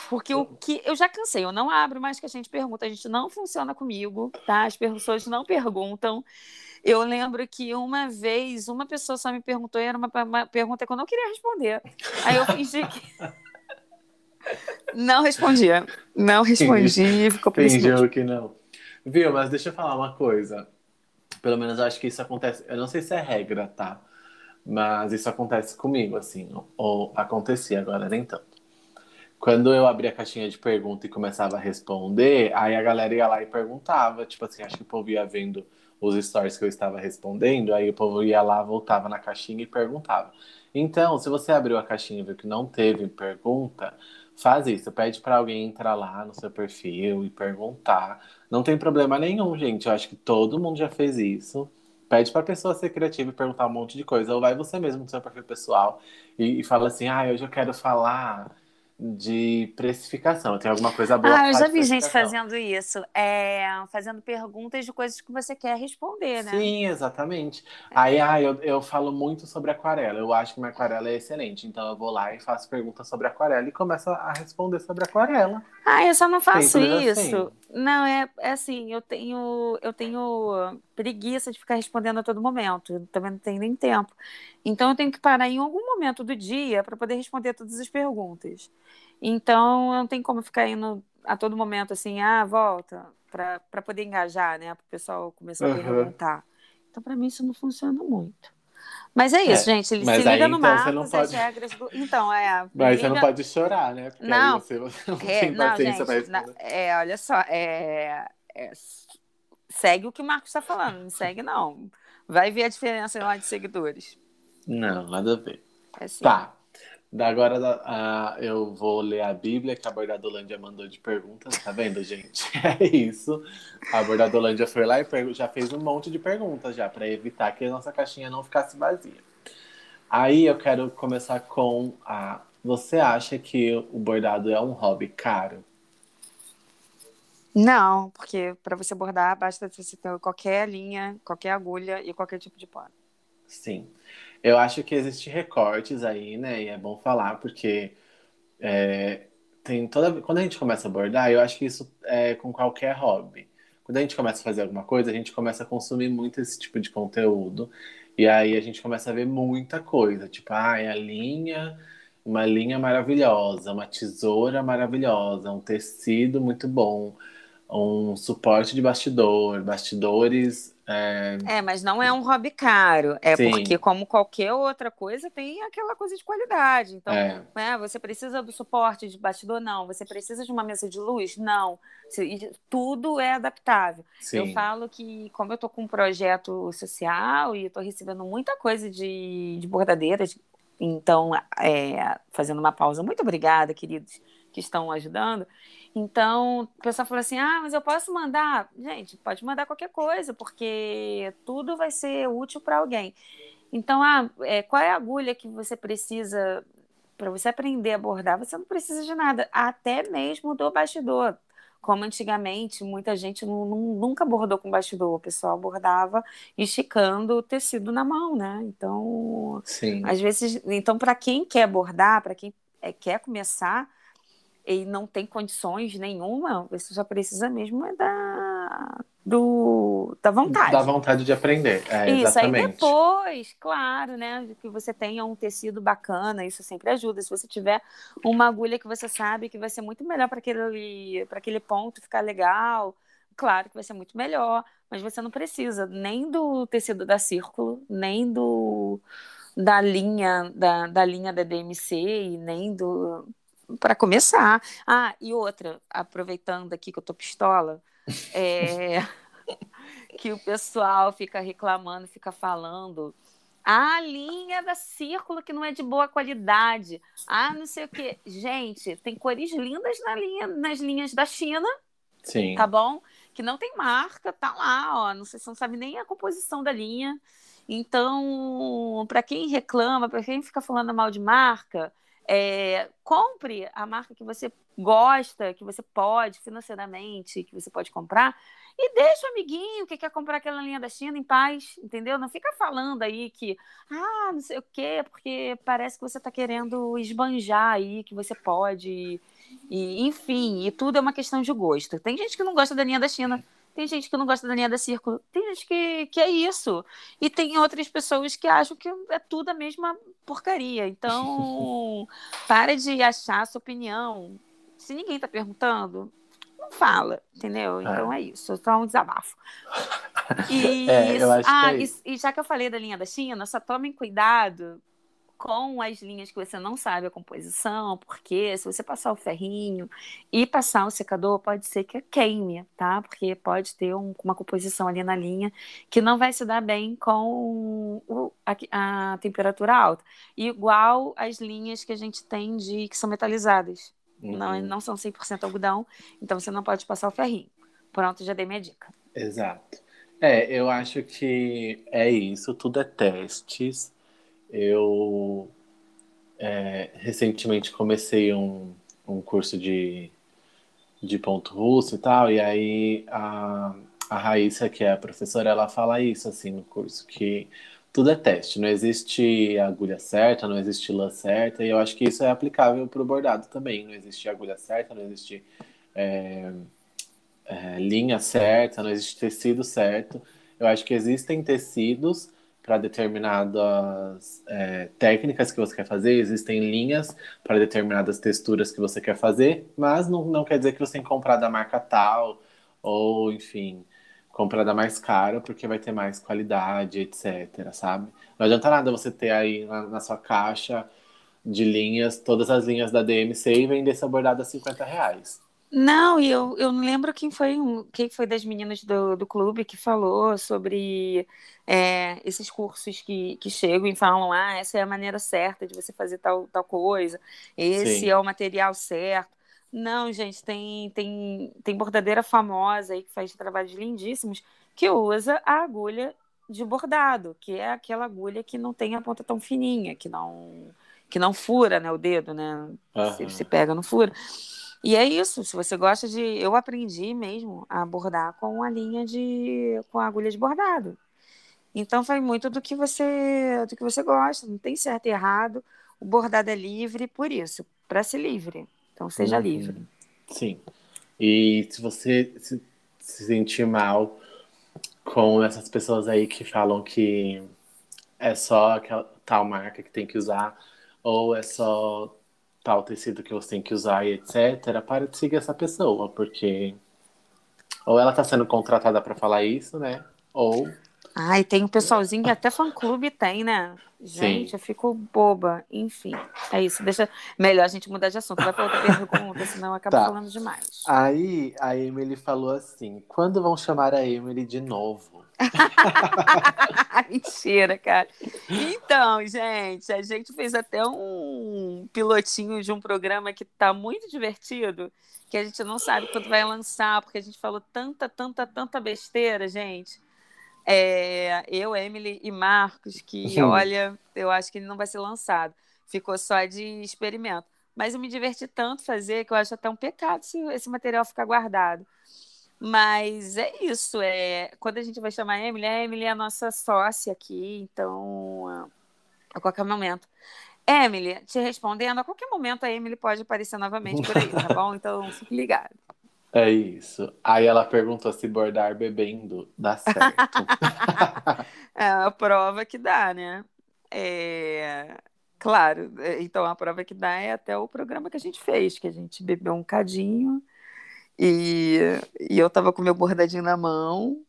Porque o que eu já cansei, eu não abro mais que a gente pergunta, a gente não funciona comigo, tá? As pessoas não perguntam. Eu lembro que uma vez uma pessoa só me perguntou, e era uma, uma pergunta que eu não queria responder. Aí eu fingi que. Não respondia. Não respondi, ficou por Fingiu que não. Viu, mas deixa eu falar uma coisa. Pelo menos eu acho que isso acontece. Eu não sei se é regra, tá? Mas isso acontece comigo, assim. Ou acontecia, agora nem tanto. Quando eu abria a caixinha de pergunta e começava a responder, aí a galera ia lá e perguntava. Tipo assim, acho que o povo ia vendo os stories que eu estava respondendo, aí o povo ia lá, voltava na caixinha e perguntava. Então, se você abriu a caixinha e viu que não teve pergunta, faz isso. Pede para alguém entrar lá no seu perfil e perguntar. Não tem problema nenhum, gente. Eu acho que todo mundo já fez isso. Pede para a pessoa ser criativa e perguntar um monte de coisa. Ou vai você mesmo no seu perfil pessoal e, e fala assim: ah, hoje eu quero falar de precificação. Tem alguma coisa boa? Ah, eu já vi gente fazendo isso, é, fazendo perguntas de coisas que você quer responder, né? Sim, exatamente. É. Aí ah, eu, eu falo muito sobre aquarela. Eu acho que minha aquarela é excelente. Então eu vou lá e faço perguntas sobre aquarela e começo a responder sobre aquarela. Ah, eu só não faço isso. Assim. Não, é, é assim, eu tenho, eu tenho preguiça de ficar respondendo a todo momento. Também não tenho nem tempo. Então eu tenho que parar em algum momento do dia para poder responder todas as perguntas. Então não tem como ficar indo a todo momento assim, ah, volta, para poder engajar, né? Para o pessoal começar uhum. a perguntar. Então, para mim, isso não funciona muito. Mas é isso, é, gente. Ele se liga aí, no então, Marcos, pode... as regras do. Então, é. Mas liga... você não pode chorar, né? Porque não, você, você não é, tem paciência gente, na, É, olha só, é, é, segue o que o Marcos está falando, não segue, não. Vai ver a diferença lá de seguidores. Não, nada a ver. É assim. Tá. Da agora uh, eu vou ler a Bíblia que a Bordadolândia mandou de perguntas, tá vendo, gente? É isso. A Bordadolândia foi lá e já fez um monte de perguntas já para evitar que a nossa caixinha não ficasse vazia. Aí eu quero começar com a. Você acha que o bordado é um hobby caro? Não, porque para você bordar basta você ter qualquer linha, qualquer agulha e qualquer tipo de pano. Sim. Eu acho que existem recortes aí, né? E é bom falar, porque é, tem toda. Quando a gente começa a bordar, eu acho que isso é com qualquer hobby. Quando a gente começa a fazer alguma coisa, a gente começa a consumir muito esse tipo de conteúdo. E aí a gente começa a ver muita coisa. Tipo, ah, a linha, uma linha maravilhosa, uma tesoura maravilhosa, um tecido muito bom, um suporte de bastidor, bastidores é... é, mas não é um hobby caro. É Sim. porque, como qualquer outra coisa, tem aquela coisa de qualidade. Então, é. é. você precisa do suporte de bastidor? Não. Você precisa de uma mesa de luz? Não. Tudo é adaptável. Sim. Eu falo que, como eu estou com um projeto social e estou recebendo muita coisa de, de bordadeiras, então, é, fazendo uma pausa, muito obrigada, queridos que estão ajudando. Então, o pessoal falou assim: ah, mas eu posso mandar? Gente, pode mandar qualquer coisa, porque tudo vai ser útil para alguém. Então, ah, é, qual é a agulha que você precisa para você aprender a bordar? Você não precisa de nada, até mesmo do bastidor. como antigamente muita gente não, não, nunca bordou com bastidor, o pessoal bordava esticando o tecido na mão, né? Então, Sim. às vezes, então para quem quer bordar, para quem é, quer começar e não tem condições nenhuma, você já precisa mesmo é da do, da vontade. Da vontade de aprender. É, isso, exatamente. aí depois, claro, né, que você tenha um tecido bacana, isso sempre ajuda. Se você tiver uma agulha que você sabe que vai ser muito melhor para aquele, para aquele ponto ficar legal, claro que vai ser muito melhor, mas você não precisa nem do tecido da Círculo, nem do da linha da, da linha da DMC e nem do para começar. Ah, e outra, aproveitando aqui que eu tô pistola, é, que o pessoal fica reclamando, fica falando. A linha da Círculo que não é de boa qualidade. Ah, não sei o quê. Gente, tem cores lindas na linha, nas linhas da China. Sim. Tá bom? Que não tem marca, tá lá, ó. Não sei se não sabe nem a composição da linha. Então, para quem reclama, para quem fica falando mal de marca, é, compre a marca que você gosta, que você pode financeiramente, que você pode comprar, e deixa o amiguinho que quer comprar aquela linha da China em paz, entendeu? Não fica falando aí que, ah, não sei o quê, porque parece que você está querendo esbanjar aí, que você pode, e, enfim, e tudo é uma questão de gosto. Tem gente que não gosta da linha da China, tem gente que não gosta da linha da Círculo, tem gente que, que é isso. E tem outras pessoas que acham que é tudo a mesma porcaria. Então, para de achar a sua opinião. Se ninguém está perguntando, não fala, entendeu? Então é, é isso, só um desabafo. E, é, ah, é e, e já que eu falei da linha da China, só tomem cuidado com as linhas que você não sabe a composição, porque se você passar o ferrinho e passar o secador, pode ser que queime, tá? Porque pode ter um, uma composição ali na linha que não vai se dar bem com o, a, a, temperatura alta. Igual as linhas que a gente tem de que são metalizadas. Uhum. Não, não são 100% algodão, então você não pode passar o ferrinho. Pronto, já dei minha dica. Exato. É, eu acho que é isso, tudo é testes eu é, recentemente comecei um, um curso de, de ponto russo e tal, e aí a, a Raíssa, que é a professora, ela fala isso assim no curso, que tudo é teste, não existe agulha certa, não existe lã certa, e eu acho que isso é aplicável para o bordado também, não existe agulha certa, não existe é, é, linha certa, não existe tecido certo. Eu acho que existem tecidos para determinadas é, técnicas que você quer fazer, existem linhas para determinadas texturas que você quer fazer, mas não, não quer dizer que você tem que comprar da marca tal, ou enfim, comprar da mais cara, porque vai ter mais qualidade, etc, sabe? Não adianta nada você ter aí na, na sua caixa de linhas, todas as linhas da DMC e vender essa bordada a 50 reais. Não, e eu, eu não lembro quem foi, quem foi das meninas do, do clube que falou sobre é, esses cursos que, que chegam e falam: ah, essa é a maneira certa de você fazer tal, tal coisa, esse Sim. é o material certo. Não, gente, tem, tem, tem bordadeira famosa aí que faz trabalhos lindíssimos que usa a agulha de bordado, que é aquela agulha que não tem a ponta tão fininha, que não, que não fura né, o dedo, né? Uhum. Se, se pega, não fura. E é isso, se você gosta de. Eu aprendi mesmo a bordar com a linha de. com a agulha de bordado. Então foi muito do que você do que você gosta, não tem certo e errado. O bordado é livre por isso, para ser livre. Então seja uhum. livre. Sim. E se você se, se sentir mal com essas pessoas aí que falam que é só aquela tal marca que tem que usar, ou é só tal tecido que você tem que usar e etc., para de seguir essa pessoa, porque ou ela está sendo contratada para falar isso, né? Ou. Ai, tem um pessoalzinho que até fã-clube tem, né? Gente, Sim. eu fico boba. Enfim, é isso. Deixa. Melhor a gente mudar de assunto. Vai para outra pergunta, senão acaba tá. falando demais. Aí a Emily falou assim: quando vão chamar a Emily de novo? Mentira, cara. Então, gente, a gente fez até um pilotinho de um programa que tá muito divertido, que a gente não sabe quando vai lançar, porque a gente falou tanta, tanta, tanta besteira, gente. É, eu, Emily e Marcos, que olha, eu acho que ele não vai ser lançado. Ficou só de experimento. mas eu me diverti tanto fazer que eu acho até um pecado se esse material ficar guardado. Mas é isso, é quando a gente vai chamar a Emily, a Emily é a nossa sócia aqui, então a qualquer momento. Emily, te respondendo, a qualquer momento a Emily pode aparecer novamente por aí, tá bom? Então fique ligado. É isso. Aí ela perguntou se bordar bebendo dá certo. é a prova que dá, né? É... Claro, é, então a prova que dá é até o programa que a gente fez, que a gente bebeu um cadinho e, e eu tava com meu bordadinho na mão.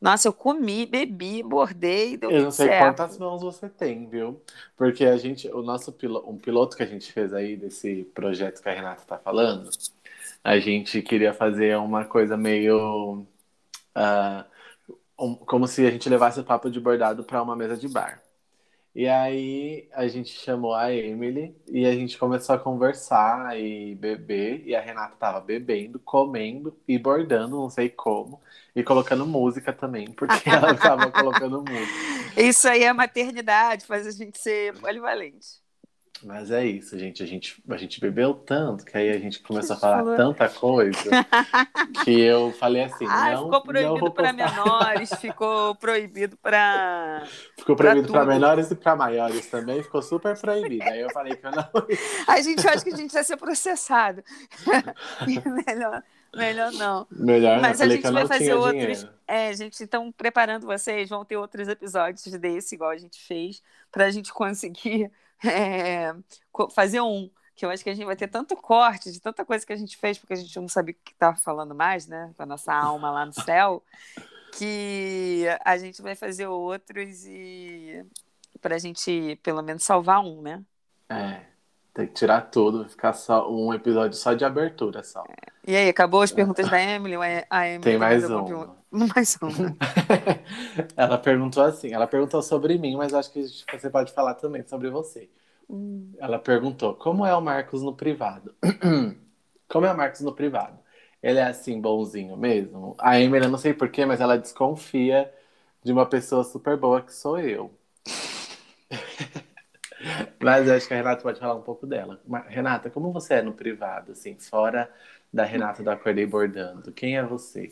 Nossa, eu comi, bebi, bordei, deu Eu não sei certo. quantas mãos você tem, viu? Porque a gente, o nosso piloto, um piloto que a gente fez aí desse projeto que a Renata tá falando, a gente queria fazer uma coisa meio uh, um, como se a gente levasse o papo de bordado para uma mesa de bar. E aí a gente chamou a Emily e a gente começou a conversar e beber. E a Renata tava bebendo, comendo e bordando, não sei como. E colocando música também, porque ela tava colocando música. Isso aí é maternidade, faz a gente ser polivalente. Mas é isso, gente. A gente, a gente bebeu tanto que aí a gente começou a falar falou... tanta coisa que eu falei assim. Ah, não, ficou proibido para menores, ficou proibido para. Ficou proibido para menores e para maiores também, ficou super proibido. Aí eu falei que eu não. a gente acha que a gente vai ser processado. melhor, melhor não. Melhor Mas a gente vai fazer outros. Dinheiro. É, gente, então preparando vocês, vão ter outros episódios desse, igual a gente fez, para a gente conseguir é, fazer um. Que eu acho que a gente vai ter tanto corte de tanta coisa que a gente fez, porque a gente não sabe o que estava falando mais, né? Com a nossa alma lá no céu, que a gente vai fazer outros e para a gente pelo menos salvar um, né? É. Tem que tirar tudo, vai ficar só um episódio só de abertura só. É. E aí, acabou as perguntas da Emily? A Emily Tem mais uma. Mais uma. ela perguntou assim, ela perguntou sobre mim, mas acho que você pode falar também sobre você. Hum. Ela perguntou, como é o Marcos no privado? como é o Marcos no privado? Ele é assim, bonzinho mesmo? A Emily, eu não sei porquê, mas ela desconfia de uma pessoa super boa que sou eu. Mas acho que a Renata pode falar um pouco dela. Renata, como você é no privado, assim, fora da Renata do Acordei Bordando? Quem é você?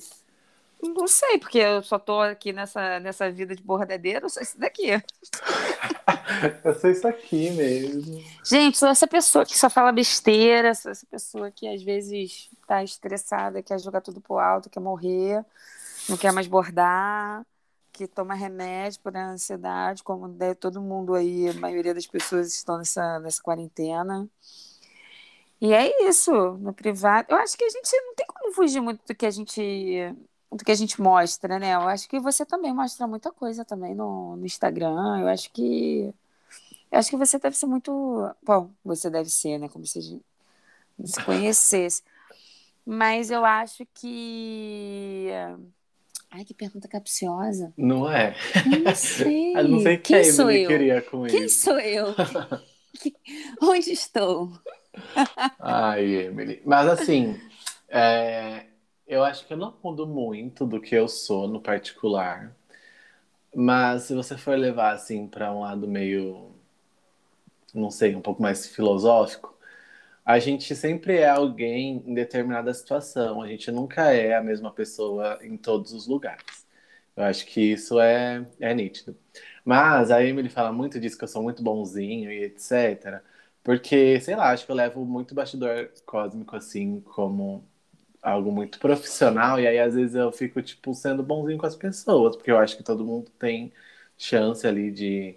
Não sei, porque eu só tô aqui nessa, nessa vida de bordadeiro, eu sou isso daqui. eu sou isso aqui mesmo. Gente, sou essa pessoa que só fala besteira, sou essa pessoa que às vezes tá estressada, quer jogar tudo pro alto, quer morrer, não quer mais bordar que toma remédio para ansiedade, como todo mundo aí, a maioria das pessoas estão nessa, nessa quarentena. E é isso, no privado. Eu acho que a gente não tem como fugir muito do que a gente do que a gente mostra, né? Eu acho que você também mostra muita coisa também no, no Instagram. Eu acho que eu acho que você deve ser muito, bom, você deve ser, né, como se se conhecesse. Mas eu acho que Ai, que pergunta capciosa. Não é? Eu não sei. eu não sei quem, quem sou eu. queria com quem isso. sou eu? Onde estou? Ai, Emily. Mas assim, é, eu acho que eu não mudo muito do que eu sou no particular. Mas se você for levar assim para um lado meio, não sei, um pouco mais filosófico, a gente sempre é alguém em determinada situação, a gente nunca é a mesma pessoa em todos os lugares. Eu acho que isso é, é nítido. Mas a Emily fala muito disso, que eu sou muito bonzinho e etc. Porque, sei lá, acho que eu levo muito bastidor cósmico assim, como algo muito profissional, e aí às vezes eu fico, tipo, sendo bonzinho com as pessoas, porque eu acho que todo mundo tem chance ali de,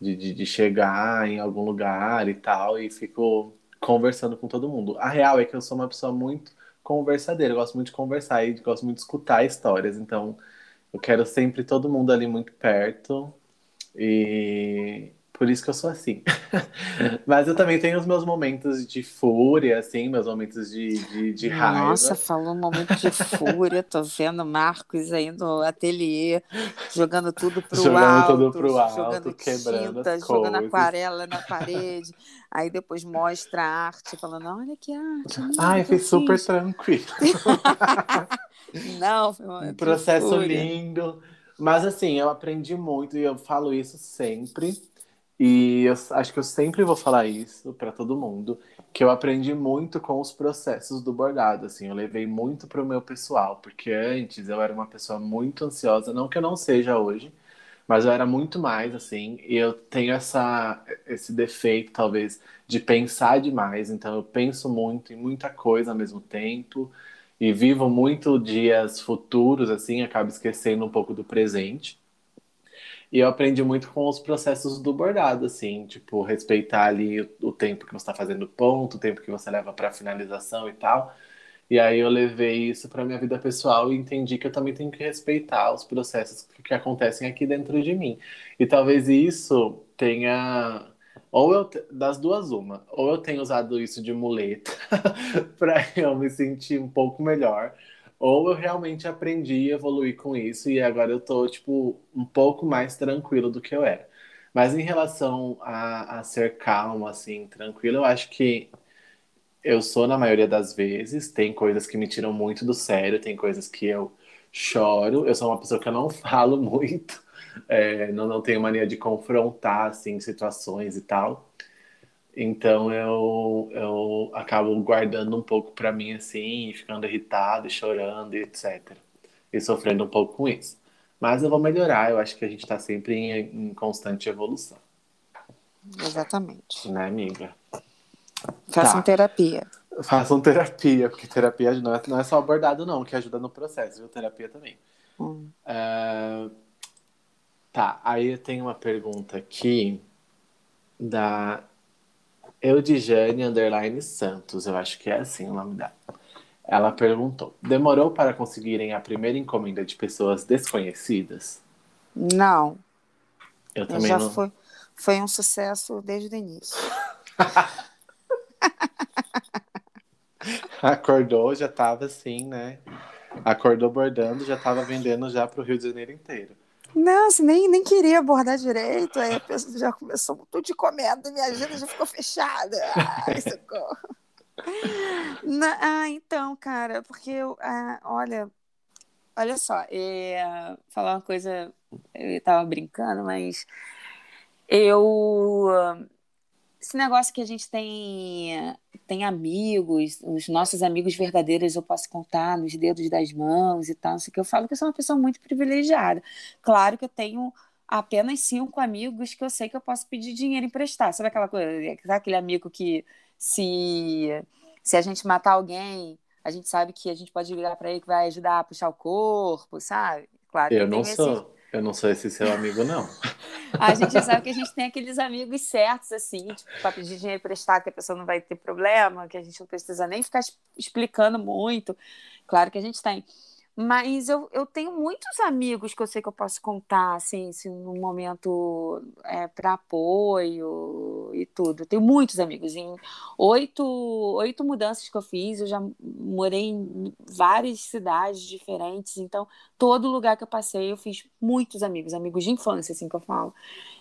de, de, de chegar em algum lugar e tal, e fico conversando com todo mundo. A real é que eu sou uma pessoa muito conversadeira, eu gosto muito de conversar e gosto muito de escutar histórias, então eu quero sempre todo mundo ali muito perto e por isso que eu sou assim. Mas eu também tenho os meus momentos de fúria, assim, meus momentos de, de, de raiva. Nossa, falou um momento de fúria, tô vendo Marcos aí no ateliê, jogando tudo pro jogando alto. Tudo pro alto jogando quebrando tinta, jogando aquarela na parede. Aí depois mostra a arte, falando, olha que arte. Ai, foi super tranquilo. Não, foi um processo lindo. Mas assim, eu aprendi muito e eu falo isso sempre. E eu acho que eu sempre vou falar isso para todo mundo, que eu aprendi muito com os processos do bordado, assim, eu levei muito para o meu pessoal, porque antes eu era uma pessoa muito ansiosa, não que eu não seja hoje, mas eu era muito mais, assim, e eu tenho essa, esse defeito, talvez, de pensar demais, então eu penso muito em muita coisa ao mesmo tempo, e vivo muito dias futuros, assim, acabo esquecendo um pouco do presente. E eu aprendi muito com os processos do bordado, assim, tipo, respeitar ali o, tempo que você está fazendo ponto, o tempo que você leva para finalização e tal. E aí eu levei isso para minha vida pessoal e entendi que eu também tenho que respeitar os processos que, acontecem aqui dentro de mim. E talvez isso tenha ou eu das duas uma, ou eu tenho usado isso de muleta para eu me sentir um pouco melhor, ou eu realmente aprendi e evoluí com isso e agora eu tô, tipo, um pouco mais tranquilo do que eu era. Mas em relação a, a ser calmo, assim, tranquilo, eu acho que eu sou na maioria das vezes. Tem coisas que me tiram muito do sério, tem coisas que eu choro. Eu sou uma pessoa que eu não falo muito, é, não, não tenho mania de confrontar, assim, situações e tal. Então eu, eu acabo guardando um pouco para mim assim, ficando irritado, chorando, etc. E sofrendo um pouco com isso. Mas eu vou melhorar, eu acho que a gente está sempre em, em, constante evolução. Exatamente. Né, amiga? Façam tá. terapia. Façam terapia, porque terapia não é, não é só abordado, não, que ajuda no processo, viu? Terapia também. Hum. É... Tá, aí eu tenho uma pergunta aqui da Eudijane Underline Santos, eu acho que é assim o nome dela. Ela perguntou: demorou para conseguirem a primeira encomenda de pessoas desconhecidas? Não. Eu também já não. Foi, foi um sucesso desde o início. Acordou, já estava assim, né? Acordou bordando, já estava vendendo já para o Rio de Janeiro inteiro. Não, assim, nem, nem queria abordar direito, aí a pessoa já começou tudo de comendo, minha agenda já ficou fechada. Ai, socorro. Na, ah, então, cara, porque eu, ah, olha, olha só, é, falar uma coisa, eu tava brincando, mas eu esse negócio que a gente tem tem amigos, os nossos amigos verdadeiros eu posso contar nos dedos das mãos e tal, não sei o que. Eu falo que eu sou uma pessoa muito privilegiada. Claro que eu tenho apenas cinco amigos que eu sei que eu posso pedir dinheiro emprestar. Sabe aquela coisa, sabe aquele amigo que se, se a gente matar alguém, a gente sabe que a gente pode ligar para ele que vai ajudar a puxar o corpo, sabe? Claro eu não sou. Esse eu não sou esse seu amigo, não. a gente sabe que a gente tem aqueles amigos certos, assim, tipo, para pedir dinheiro emprestado, que a pessoa não vai ter problema, que a gente não precisa nem ficar explicando muito. Claro que a gente tem. Mas eu, eu tenho muitos amigos que eu sei que eu posso contar, assim, assim num momento é, para apoio e tudo. Eu tenho muitos amigos. Em oito, oito mudanças que eu fiz, eu já morei em várias cidades diferentes. Então, todo lugar que eu passei, eu fiz muitos amigos, amigos de infância, assim que eu falo.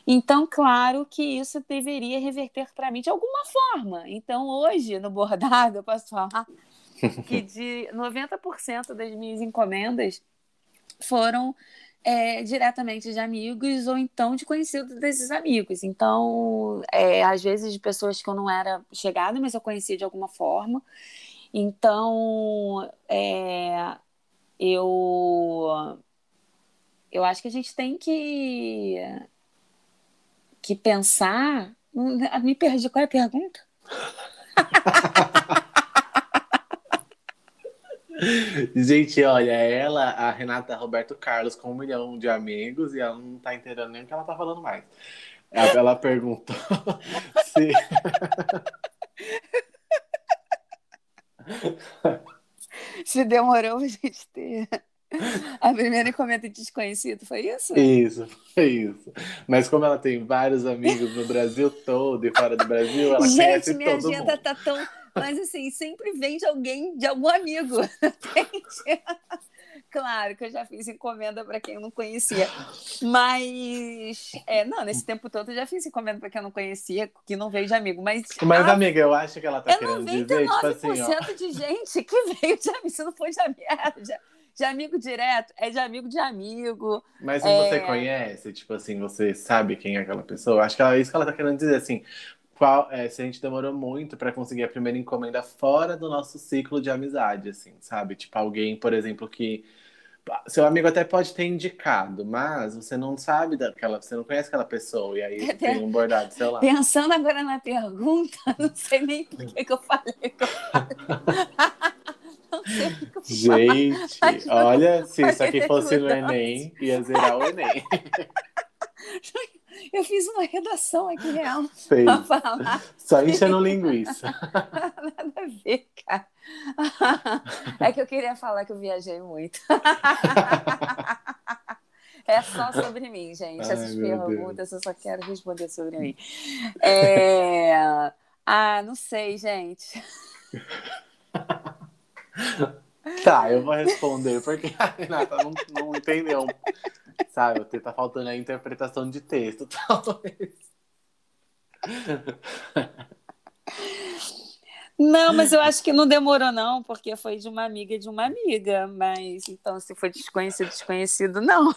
Então, claro que isso deveria reverter para mim de alguma forma. Então, hoje, no bordado, eu posso falar que de 90% das minhas encomendas foram é, diretamente de amigos ou então de conhecidos desses amigos. Então, é, às vezes de pessoas que eu não era chegada, mas eu conhecia de alguma forma. Então, é, eu eu acho que a gente tem que que pensar. Me perdi. Qual é a pergunta? Gente, olha, ela, a Renata Roberto Carlos, com um milhão de amigos, e ela não tá entendendo nem o que ela tá falando mais. Ela perguntou se. se demorou a gente ter a primeira encomenda de desconhecido, foi isso? Isso, foi isso. Mas como ela tem vários amigos no Brasil todo e fora do Brasil, ela gente, conhece minha todo agenda mundo. tá tão mas assim, sempre vem de alguém, de algum amigo. claro que eu já fiz encomenda para quem eu não conhecia. Mas, é, não, nesse tempo todo eu já fiz encomenda para quem eu não conhecia, que não veio de amigo. Mas, mas a... amiga, eu acho que ela tá é querendo dizer, tipo assim, ó... de gente que veio de amigo, se não foi de amigo. Já... de amigo direto é de amigo de amigo. Mas é... você conhece, tipo assim, você sabe quem é aquela pessoa? Acho que é isso que ela tá querendo dizer, assim. Qual, é, se a gente demorou muito para conseguir a primeira encomenda fora do nosso ciclo de amizade, assim, sabe? Tipo, alguém, por exemplo, que seu amigo até pode ter indicado, mas você não sabe daquela, você não conhece aquela pessoa, e aí tem um bordado, sei lá. Pensando agora na pergunta, não sei nem por que, que eu falei que eu falei. não sei o que eu Gente, olha, se isso aqui fosse no Enem, ia zerar o Enem. Eu fiz uma redação aqui real pra falar. Só enchendo linguiça. Nada a ver, cara. É que eu queria falar que eu viajei muito. É só sobre mim, gente. Ai, Essas perguntas eu só quero responder sobre mim. É... Ah, não sei, gente. Tá, eu vou responder, porque a Renata não, não entendeu. Sabe, tá faltando a interpretação de texto, talvez. Não, mas eu acho que não demorou, não, porque foi de uma amiga de uma amiga. Mas então, se foi desconhecido, desconhecido, não.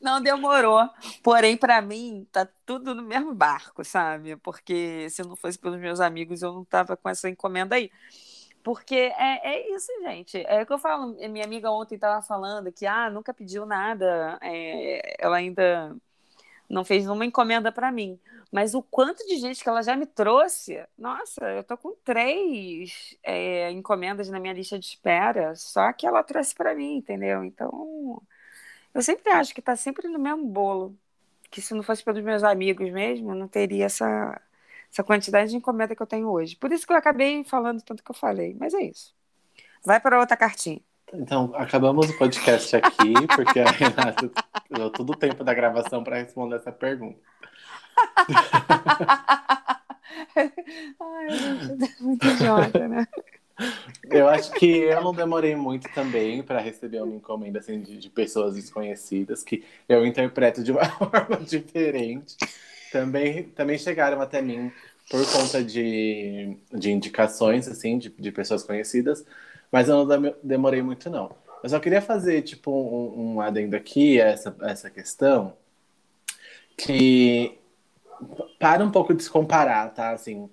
Não demorou. Porém, para mim, tá tudo no mesmo barco, sabe? Porque se não fosse pelos meus amigos, eu não tava com essa encomenda aí. Porque é, é isso, gente. É o que eu falo. Minha amiga ontem estava falando que ah, nunca pediu nada. É, ela ainda não fez nenhuma encomenda para mim. Mas o quanto de gente que ela já me trouxe, nossa, eu tô com três é, encomendas na minha lista de espera, só que ela trouxe para mim, entendeu? Então, eu sempre acho que tá sempre no mesmo bolo. Que se não fosse pelos meus amigos mesmo, não teria essa, essa quantidade de encomenda que eu tenho hoje. Por isso que eu acabei falando tanto que eu falei, mas é isso. Vai para outra cartinha. Então, acabamos o podcast aqui, porque a Renata deu todo o tempo da gravação para responder essa pergunta. Ai, gente, muito idiota, né? Eu acho que eu não demorei muito também para receber uma encomenda assim, de, de, pessoas desconhecidas, que eu interpreto de uma forma diferente. Também, também chegaram até mim por conta de, de indicações assim de, de pessoas conhecidas, mas eu não demorei muito não. Eu só queria fazer tipo um, um adendo aqui a essa, essa questão que para um pouco de se comparar, tá? Assim,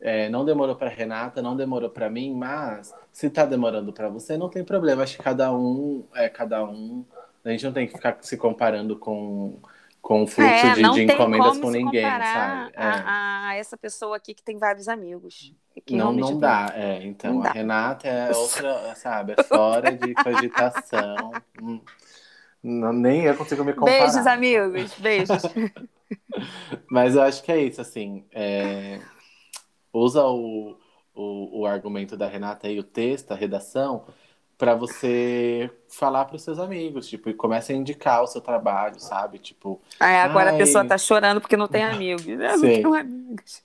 é, não demorou para Renata, não demorou para mim, mas se tá demorando para você, não tem problema. Acho que cada um é cada um. A gente não tem que ficar se comparando com com o fluxo é, de, de encomendas com ninguém, sabe? É. A, a, essa pessoa aqui que tem vários amigos. não, não dá, é. Então, a Renata é outra, sabe, é fora de cogitação. Hum. Não, nem eu consigo me comparar. Beijos, amigos. Beijos. Mas eu acho que é isso, assim. É... Usa o, o, o argumento da Renata e o texto, a redação, para você falar para os seus amigos, tipo, e comece a indicar o seu trabalho, sabe? Tipo. Ah, agora a pessoa tá chorando porque não tem amigos. Não tenho amigos.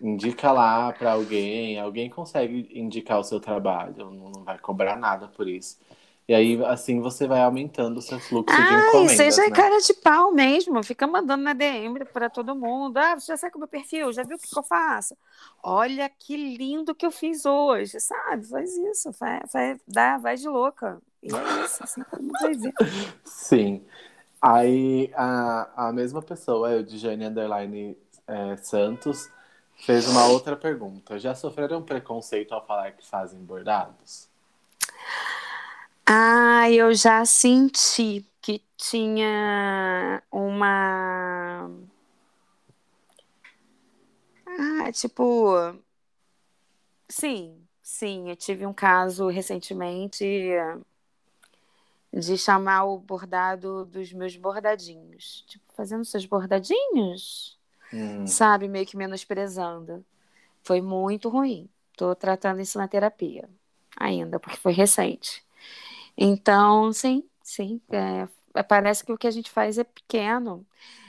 Indica lá para alguém, alguém consegue indicar o seu trabalho, não vai cobrar nada por isso. E aí, assim, você vai aumentando o seu fluxo Ai, de encomendas. seja né? cara de pau mesmo. Fica mandando na DM para todo mundo. Ah, você já sabe o meu perfil, já viu o que, que, eu faço? Olha que lindo que eu fiz hoje, sabe? Faz isso, vai, vai, dá, vai de louca. E é isso, assim, todo mundo vai ver. Sim. Aí, a, a mesma pessoa, eu, de Jane Underline é, Santos, fez uma outra pergunta. Já sofreram preconceito ao falar que fazem bordados? Ah, eu já senti que tinha uma. Ah, tipo. Sim, sim, eu tive um caso recentemente de chamar o bordado dos meus bordadinhos. Tipo, fazendo seus bordadinhos, hum. sabe? Meio que menosprezando. Foi muito ruim. Tô tratando isso na terapia ainda, porque foi recente. Então, sim, sim. É, é, parece que o que a gente faz é pequeno.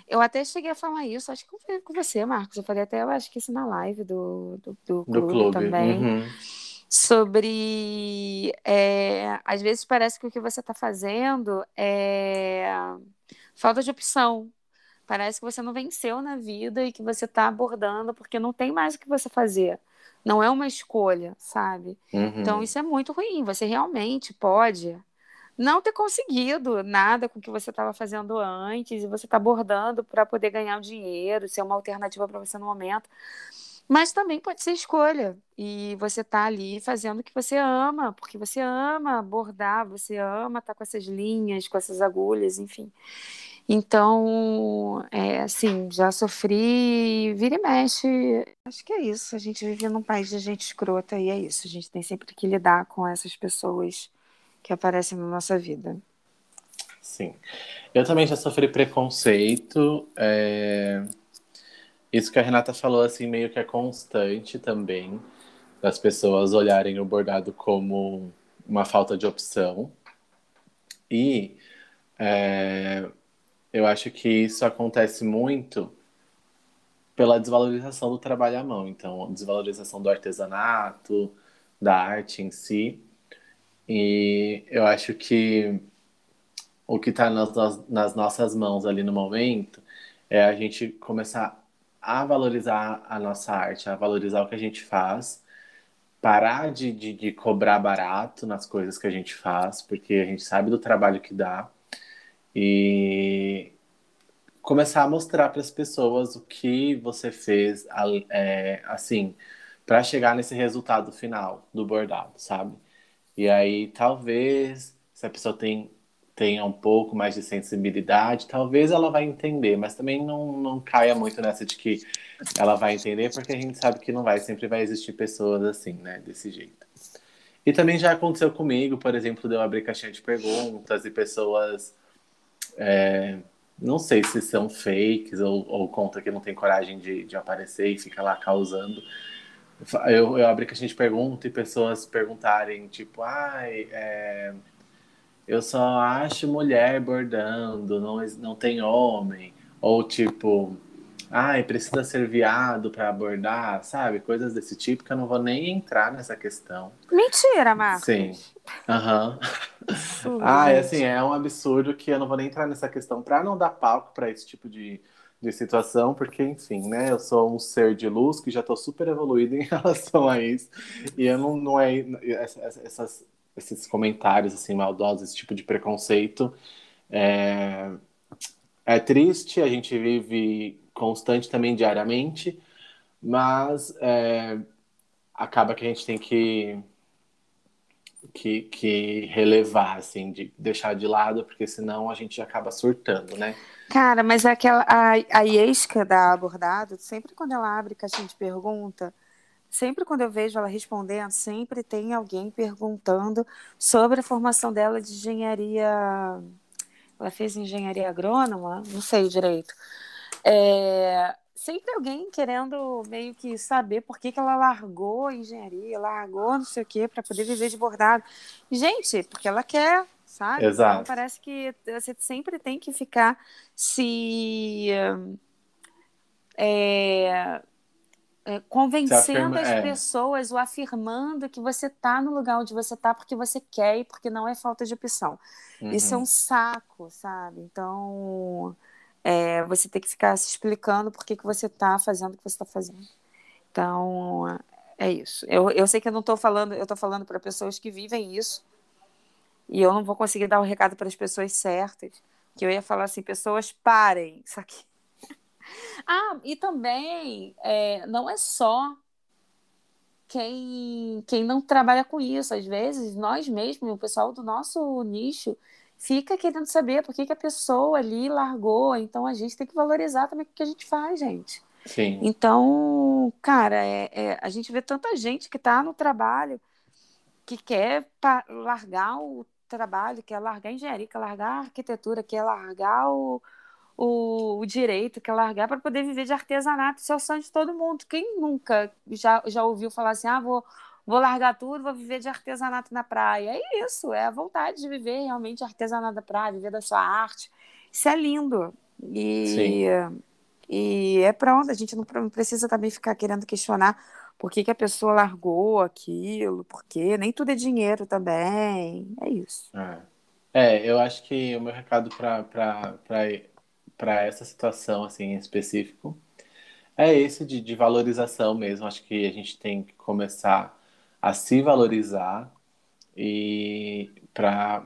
Eu até cheguei a falar isso, acho que com você, Marcos. Eu falei até, eu acho que isso na live do, do, do, do clube, também. Uhum. Sobre. É, às vezes parece que o que você está fazendo é falta de opção. Parece que você não venceu na vida e que você está abordando porque não tem mais o que você fazer. Não é uma escolha, sabe? Uhum. Então isso é muito ruim. Você realmente pode não ter conseguido nada com o que você estava fazendo antes e você está bordando para poder ganhar um dinheiro, ser uma alternativa para você no momento. Mas também pode ser escolha. E você está ali fazendo o que você ama, porque você ama bordar, você ama estar tá com essas linhas, com essas agulhas, enfim. Então, é assim, já sofri, vira e mexe. Acho que é isso. A gente vive num país de gente escrota e é isso. A gente tem sempre que lidar com essas pessoas que aparecem na nossa vida. Sim. Eu também já sofri preconceito. É... Isso que a Renata falou, assim, meio que é constante também, das pessoas olharem o bordado como uma falta de opção. E é, eu acho que isso acontece muito pela desvalorização do trabalho à mão. Então, desvalorização do artesanato, da arte em si. E eu acho que o que está nas, nas nossas mãos ali no momento é a gente começar a valorizar a nossa arte, a valorizar o que a gente faz, parar de, de, de, cobrar barato nas coisas que a gente faz, porque a gente sabe do trabalho que dá, e começar a mostrar para as pessoas o que você fez, é, assim, para chegar nesse resultado final do bordado, sabe? E aí, talvez, se a pessoa tem tenha um pouco mais de sensibilidade, talvez ela vai entender, mas também não, não caia muito nessa de que ela vai entender, porque a gente sabe que não vai, sempre vai existir pessoas assim, né, desse jeito. E também já aconteceu comigo, por exemplo, de eu abrir caixinha de perguntas e pessoas, é, não sei se são fakes ou, ou conta que não tem coragem de, de aparecer e fica lá causando. Eu, eu abri caixinha de perguntas e pessoas perguntarem, tipo, ai, é, eu só acho mulher bordando, não, não tem homem. Ou tipo, ai, precisa ser viado para abordar, sabe? Coisas desse tipo que eu não vou nem entrar nessa questão. Mentira, Marcos. Sim. Aham. Uhum. ah, é assim, é um absurdo que eu não vou nem entrar nessa questão para não dar palco para esse tipo de, de situação, porque, enfim, né? Eu sou um ser de luz que já estou super evoluído em relação a isso. E eu não, não é. Essas, esses comentários assim maldosos, esse tipo de preconceito. É, é triste, a gente vive constante também diariamente, mas é, acaba que a gente tem que, que, que relevar, assim, de deixar de lado, porque senão a gente acaba surtando, né? Cara, mas aquela a, a Iesca da Abordado, sempre quando ela abre caixinha de pergunta, sempre quando eu vejo ela respondendo, sempre tem alguém perguntando sobre a formação dela de engenharia. Ela fez engenharia agrônoma, não sei direito. É, sempre alguém querendo meio que saber por que, que ela largou a engenharia, largou não sei o quê, para poder viver de bordado. Gente, porque ela quer, sabe? Exato. Então parece que você sempre tem que ficar se. É, é, convencendo afirma, as é. pessoas ou afirmando que você está no lugar onde você está porque você quer e porque não é falta de opção. Uhum. Isso é um saco, sabe? Então, é, você tem que ficar se explicando por que, que você está fazendo o que você está fazendo. Então, é isso. Eu, eu sei que eu não estou falando, eu estou falando para pessoas que vivem isso e eu não vou conseguir dar o recado para as pessoas certas. Que eu ia falar assim, pessoas parem, isso aqui ah, e também é, não é só quem, quem não trabalha com isso. Às vezes, nós mesmos, o pessoal do nosso nicho, fica querendo saber por que, que a pessoa ali largou. Então, a gente tem que valorizar também o que a gente faz, gente. Sim. Então, cara, é, é a gente vê tanta gente que está no trabalho que quer largar o trabalho, quer largar a engenharia, quer largar a arquitetura, quer largar o, o, o direito, que é largar para poder viver de artesanato. Isso é o sonho de todo mundo. Quem nunca já, já ouviu falar assim, ah, vou, vou largar tudo, vou viver de artesanato na praia? É isso, é a vontade de viver realmente artesanato da praia, viver da sua arte. Isso é lindo. E, Sim. e é pronto, a gente não precisa também ficar querendo questionar por que, que a pessoa largou aquilo, porque nem tudo é dinheiro também. É isso. É, é eu acho que o meu recado para para essa situação assim em específico é esse de, de valorização mesmo. Acho que a gente tem que começar a se valorizar e para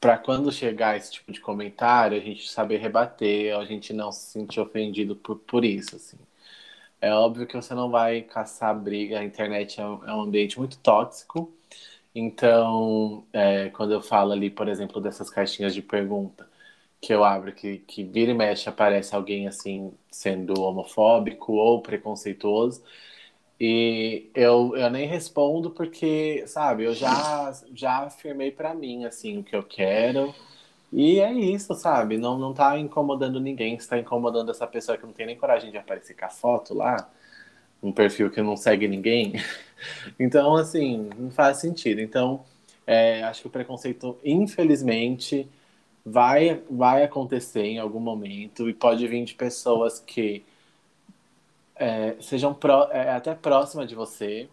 para quando chegar esse tipo de comentário, a gente saber rebater, a gente não se sentir ofendido por, por isso, assim. É óbvio que você não vai caçar briga, a internet é um, é um ambiente muito tóxico, então, é, quando eu falo ali, por exemplo, dessas caixinhas de pergunta, que eu abro, que, que vira e mexe, aparece alguém assim, sendo homofóbico ou preconceituoso. E eu, eu nem respondo porque, sabe, eu já, já afirmei para mim, assim, o que eu quero. E é isso, sabe? Não, não tá incomodando ninguém, está incomodando essa pessoa que não tem nem coragem de aparecer com a foto lá, um perfil que não segue ninguém. Então, assim, não faz sentido. Então, é, acho que o preconceito, infelizmente, vai, vai acontecer em algum momento e pode vir de pessoas que é, sejam é, até próximas de você.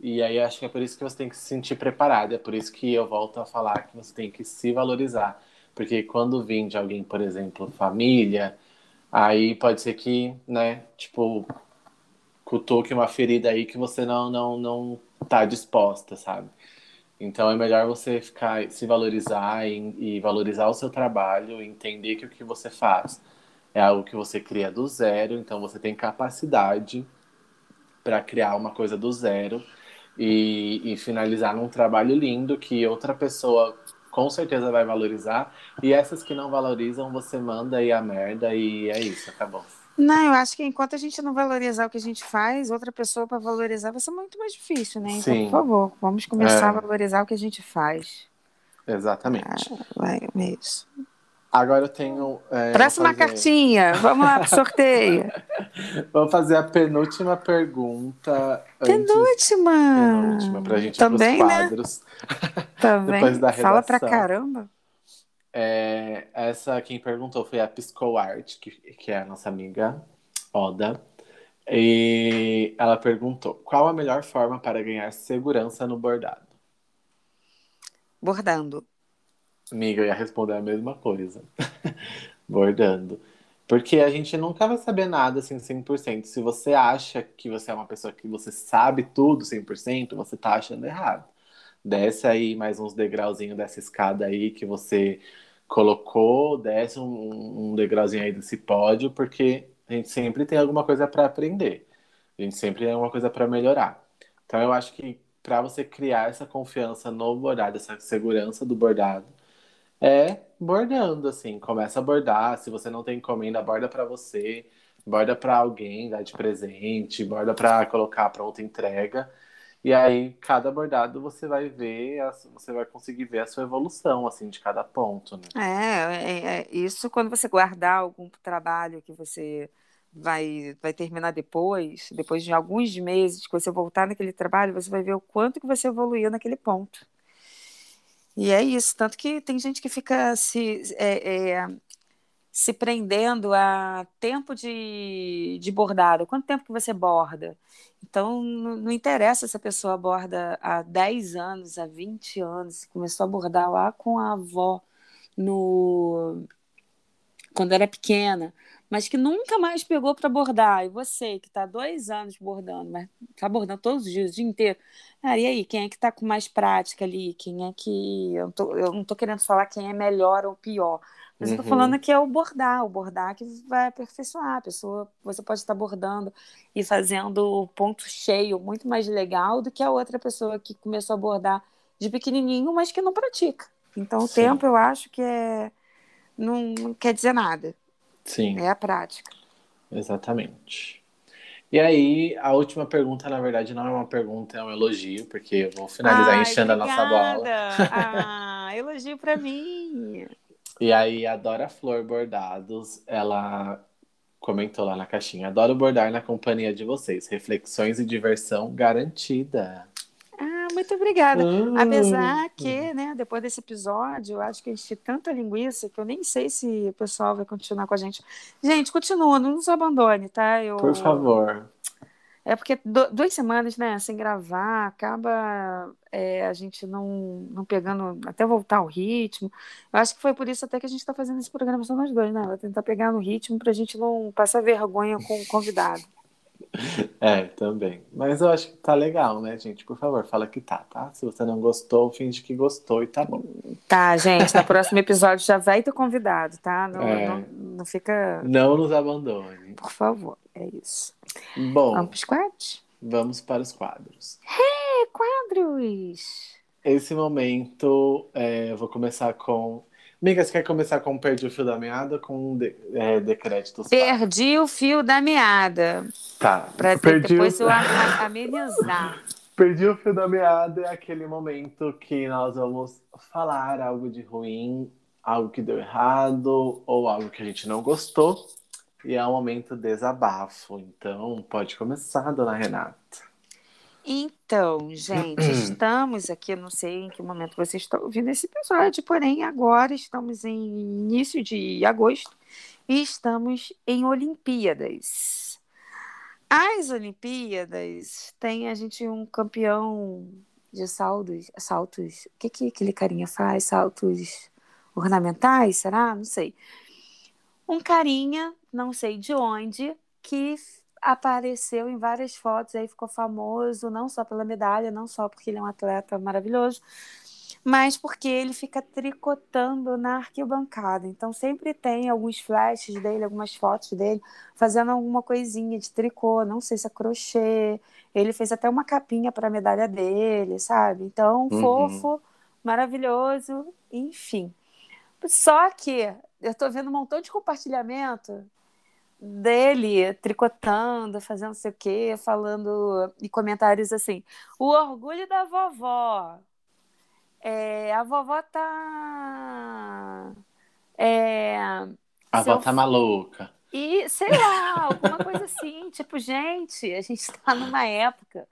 E aí acho que é por isso que você tem que se sentir preparado. É por isso que eu volto a falar que você tem que se valorizar. Porque quando vem de alguém, por exemplo, família, aí pode ser que, né, tipo, cutuque uma ferida aí que você não, não, não tá disposta, sabe? Então é melhor você ficar, se valorizar e, e valorizar o seu trabalho, entender que o que você faz é algo que você cria do zero, então você tem capacidade para criar uma coisa do zero e, e, finalizar num trabalho lindo que outra pessoa com certeza vai valorizar. E essas que não valorizam, você manda aí a merda e é isso, acabou. Não, eu acho que enquanto a gente não valorizar o que a gente faz, outra pessoa para valorizar vai ser muito mais difícil, né? Então, Sim. por favor, vamos começar é. a valorizar o que a gente faz. Exatamente. Ah, vai, é isso. Agora eu tenho. É, Próxima fazer... cartinha, vamos lá pro sorteio. vamos fazer a penúltima pergunta. Penúltima! Antes... Penúltima, pra gente Também, ir pros né? quadros. Né? Também. Depois da redação. Fala pra caramba. É, essa quem perguntou foi a Piscoart, que, que é a nossa amiga Oda. E ela perguntou: qual a melhor forma para ganhar segurança no bordado? Bordando. Amiga, eu ia responder a mesma coisa. Bordando. Porque a gente nunca vai saber nada assim 100%. Se você acha que você é uma pessoa que você sabe tudo 100%, você tá achando errado. Desce aí mais uns degrauzinhos dessa escada aí que você colocou, desce um, um degrauzinho aí desse pódio, porque a gente sempre tem alguma coisa para aprender. A gente sempre tem alguma coisa para melhorar. Então eu acho que para você criar essa confiança no bordado, essa segurança do bordado, é bordando assim, começa a bordar, se você não tem encomenda, borda para você, borda para alguém, dá de presente, borda para colocar para outra entrega. E aí, cada bordado você vai ver, você vai conseguir ver a sua evolução, assim, de cada ponto, né? É, é, é, isso quando você guardar algum trabalho que você vai, vai terminar depois, depois de alguns meses que você voltar naquele trabalho, você vai ver o quanto que você evoluiu naquele ponto. E é isso, tanto que tem gente que fica se, é, é, se prendendo a tempo de, de bordado. Quanto tempo que você borda? Então, não, não, interessa se a pessoa aborda há 10 anos, há 20 anos, começou a abordar lá com a avó no quando era pequena, mas que nunca mais pegou para bordar. E você, que está dois anos bordando, mas está bordando todos os dias, o dia inteiro. Ah, e aí, quem é que está com mais prática ali? Quem é que. Eu, tô, eu não estou querendo falar quem é melhor ou pior, mas uhum. eu tô falando que é o bordar, o bordar que vai aperfeiçoar. A pessoa, você pode estar bordando e fazendo ponto cheio muito mais legal do que a outra pessoa que começou a bordar de pequenininho, mas que não pratica. Então, o Sim. tempo eu acho que é não, não quer dizer nada. Sim. É a prática. Exatamente. E aí, a última pergunta, na verdade, não é uma pergunta, é um elogio, porque eu vou finalizar Ai, enchendo obrigada. a nossa bola. Ah, elogio para mim. E aí, a Dora Flor Bordados, ela comentou lá na caixinha: Adoro bordar na companhia de vocês. Reflexões e diversão garantida. Muito obrigada. Ah. Apesar que, né, depois desse episódio, eu acho que a gente tanta linguiça que eu nem sei se o pessoal vai continuar com a gente. Gente, continua, não nos abandone, tá? Eu... Por favor. É porque do, duas semanas, né, sem gravar, acaba é, a gente não, não pegando, até voltar ao ritmo. Eu acho que foi por isso até que a gente está fazendo esse programa só nós dois, né? Vai tentar pegar no ritmo para a gente não passar vergonha com o convidado. É, também. Mas eu acho que tá legal, né, gente? Por favor, fala que tá, tá? Se você não gostou, finge que gostou e tá bom. Tá, gente. No próximo episódio já vai ter convidado, tá? Não, é. não, não fica. Não nos abandone. Por favor, é isso. Bom. Vamos para os quadros? Vamos para os quadros. Hey, quadros! Esse momento, é, eu vou começar com Amiga, você quer começar com Perdi o Fio da Meada com de, é, decréditos? Perdi o fio da meada. Tá. Pra Perdi depois o... eu amenizar. Perdi o fio da meada é aquele momento que nós vamos falar algo de ruim, algo que deu errado ou algo que a gente não gostou. E é um momento desabafo. Então, pode começar, dona Renata. Então, gente, estamos aqui, não sei em que momento vocês estão ouvindo esse episódio, porém agora estamos em início de agosto e estamos em Olimpíadas. As Olimpíadas tem a gente um campeão de saltos, saltos, o que que aquele carinha faz? Saltos ornamentais, será? Não sei. Um carinha, não sei de onde, que apareceu em várias fotos, aí ficou famoso, não só pela medalha, não só porque ele é um atleta maravilhoso, mas porque ele fica tricotando na arquibancada. Então sempre tem alguns flashes dele, algumas fotos dele fazendo alguma coisinha de tricô, não sei se é crochê. Ele fez até uma capinha para a medalha dele, sabe? Então, uhum. fofo, maravilhoso, enfim. Só que eu estou vendo um montão de compartilhamento dele tricotando, fazendo não sei o quê, falando e comentários assim. O orgulho da vovó. É, a vovó tá. É, a vovó tá maluca. E, sei lá, alguma coisa assim. tipo, gente, a gente está numa época.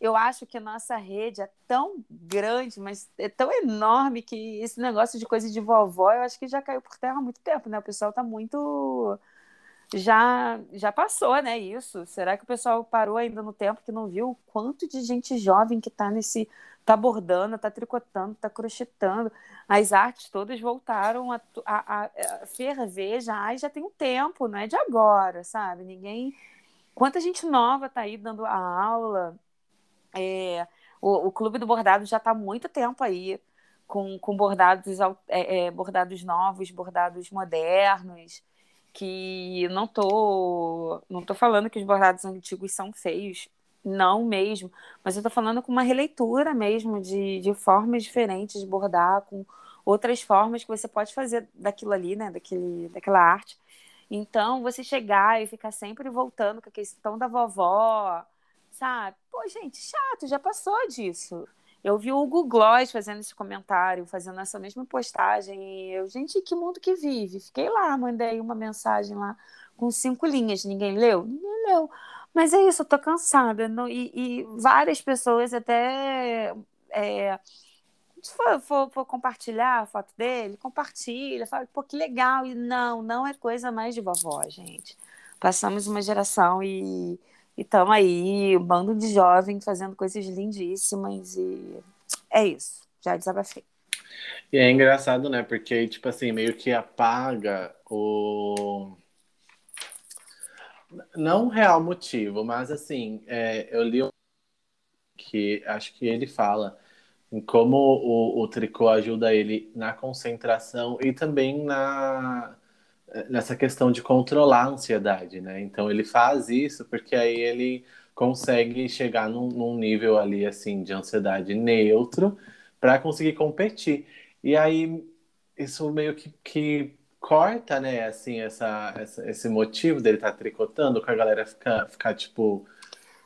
Eu acho que a nossa rede é tão grande, mas é tão enorme que esse negócio de coisa de vovó, eu acho que já caiu por terra há muito tempo, né? O pessoal tá muito já já passou, né? Isso. Será que o pessoal parou ainda no tempo que não viu o quanto de gente jovem que está nesse tá bordando, tá tricotando, tá crochetando. As artes todas voltaram a, a, a ferver já, já tem um tempo, não é de agora, sabe? Ninguém. Quanta gente nova tá aí dando a aula. É, o, o Clube do Bordado já está há muito tempo aí, com, com bordados, é, é, bordados novos, bordados modernos que não tô não tô falando que os bordados antigos são feios, não mesmo, mas eu tô falando com uma releitura mesmo de, de formas diferentes de bordar, com outras formas que você pode fazer daquilo ali, né, daquele, daquela arte. Então, você chegar e ficar sempre voltando com a questão da vovó, sabe? Pô, gente, chato, já passou disso. Eu vi o Hugo Gloss fazendo esse comentário, fazendo essa mesma postagem. E eu, gente, que mundo que vive? Fiquei lá, mandei uma mensagem lá com cinco linhas. Ninguém leu? Ninguém leu. Mas é isso, eu tô cansada. Não, e, e, várias pessoas até. É, se for, for, for, compartilhar a foto dele, compartilha, fala, pô, que legal. E não, não é coisa mais de vovó, gente. Passamos uma geração e e estamos aí, um bando de jovens fazendo coisas lindíssimas e é isso. Já desabafei. E é engraçado, né? Porque, tipo assim, meio que apaga o. Não um real motivo, mas assim, é, eu li um que acho que ele fala em como o, o tricô ajuda ele na concentração e também na nessa questão de controlar a ansiedade, né? Então ele faz isso porque aí ele consegue chegar num, num nível ali assim de ansiedade neutro para conseguir competir. E aí isso meio que, que corta, né? Assim essa, essa, esse motivo dele estar tá tricotando, que a galera fica, fica tipo,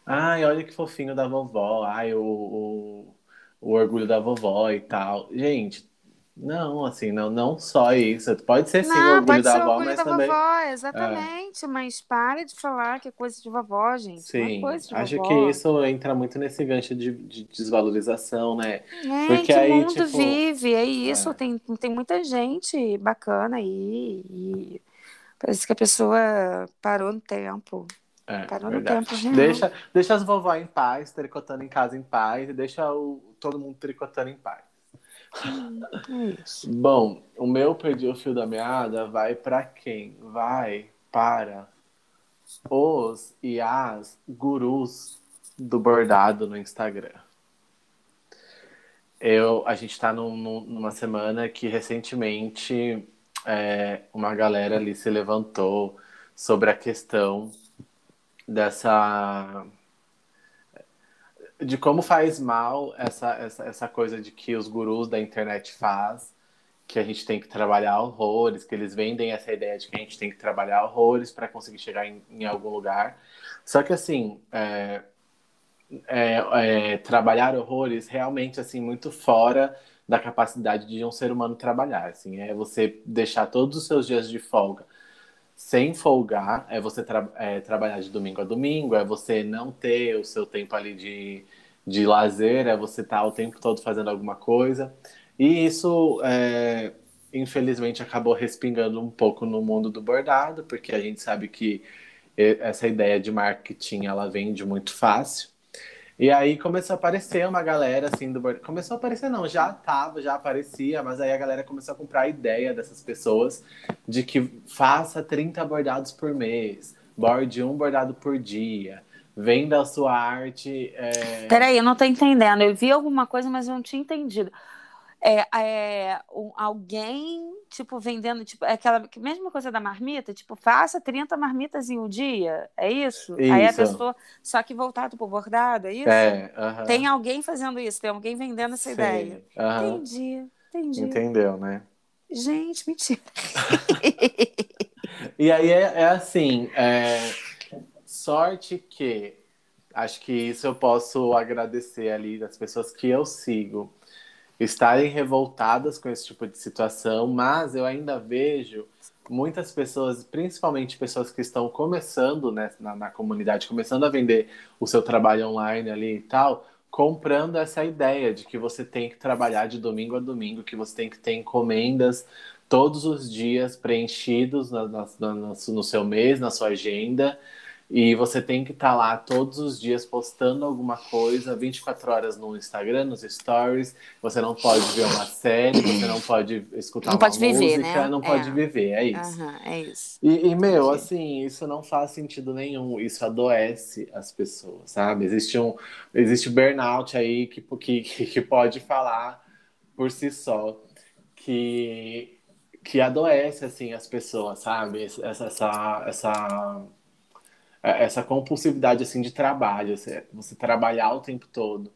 ai, olha que fofinho da vovó, ai o, o, o orgulho da vovó e tal. Gente, não, assim, não, não só isso. Pode ser sim não, o orgulho da avó, mas da também. Vovó, exatamente, é. mas para de falar que é coisa de vovó, gente. É sim, é de acho vovó. que isso entra muito nesse gancho de, de desvalorização, né? É, Porque que aí, mundo tipo... vive, é isso. É. Tem, tem muita gente bacana aí. E parece que a pessoa parou no tempo. É, Parou verdade. no tempo real. Deixa, deixa as vovó em paz, tricotando em casa em paz, e deixa o, todo mundo tricotando em paz. É. Bom, o meu perdi o fio da meada vai para quem? Vai para os e as gurus do bordado no Instagram. Eu, a gente está num- numa semana que recentemente é, uma galera ali se levantou sobre a questão dessa de como faz mal essa, essa, essa coisa de que os gurus da internet faz, que a gente tem que trabalhar horrores, que eles vendem essa ideia de que a gente tem que trabalhar horrores para conseguir chegar em, em algum lugar. Só que assim, é, é, é, trabalhar horrores realmente assim muito fora da capacidade de um ser humano trabalhar. Assim, é você deixar todos os seus dias de folga sem folgar, é você tra é, trabalhar de domingo a domingo, é você não ter o seu tempo ali de, de lazer, é você estar o tempo todo fazendo alguma coisa. E isso, é, infelizmente, acabou respingando um pouco no mundo do bordado, porque a gente sabe que essa ideia de marketing ela vende muito fácil. E aí começou a aparecer uma galera assim do bordado. Começou a aparecer, não, já tava, já aparecia, mas aí a galera começou a comprar a ideia dessas pessoas de que faça 30 bordados por mês, borde um bordado por dia, venda a sua arte. é, Peraí, eu não tô entendendo. Eu vi alguma coisa, mas eu não tinha entendido. É, é, um- alguém, tipo, vendendo, tipo, é aquela mesma coisa da marmita, tipo, faça 30 marmitas em um dia, é isso? Aí a Isso. pessoa, só que voltado pro bordado, é isso? É, aham. Tem alguém fazendo isso, tem alguém vendendo essa Sei, ideia. aham. Entendi, entendi. Entendeu, né? Gente, mentira. E aí é, é assim, é, sorte que acho que isso eu posso agradecer ali das pessoas que eu sigo estarem revoltadas com esse tipo de situação, mas eu ainda vejo muitas pessoas, principalmente pessoas que estão começando né, na, na comunidade, começando a vender o seu trabalho online ali e tal, comprando essa ideia de que você tem que trabalhar de domingo a domingo, que você tem que ter encomendas todos os dias preenchidos na- na- na- no, no seu mês, na sua agenda, e você tem que estar lá todos os dias postando alguma coisa, 24 horas no Instagram, nos stories. Você não pode ver uma série, você não pode escutar Não uma pode viver, música, né? não pode É. viver, é isso. Aham, é isso. E, e, meu, Entendi. assim, isso não faz sentido nenhum. Isso adoece as pessoas, sabe? Existe um existe burnout aí que, que, que pode falar por si só que, que adoece, assim, as pessoas, sabe? Essa, essa, essa, essa compulsividade, assim, de trabalho. Você, você trabalhar o tempo todo.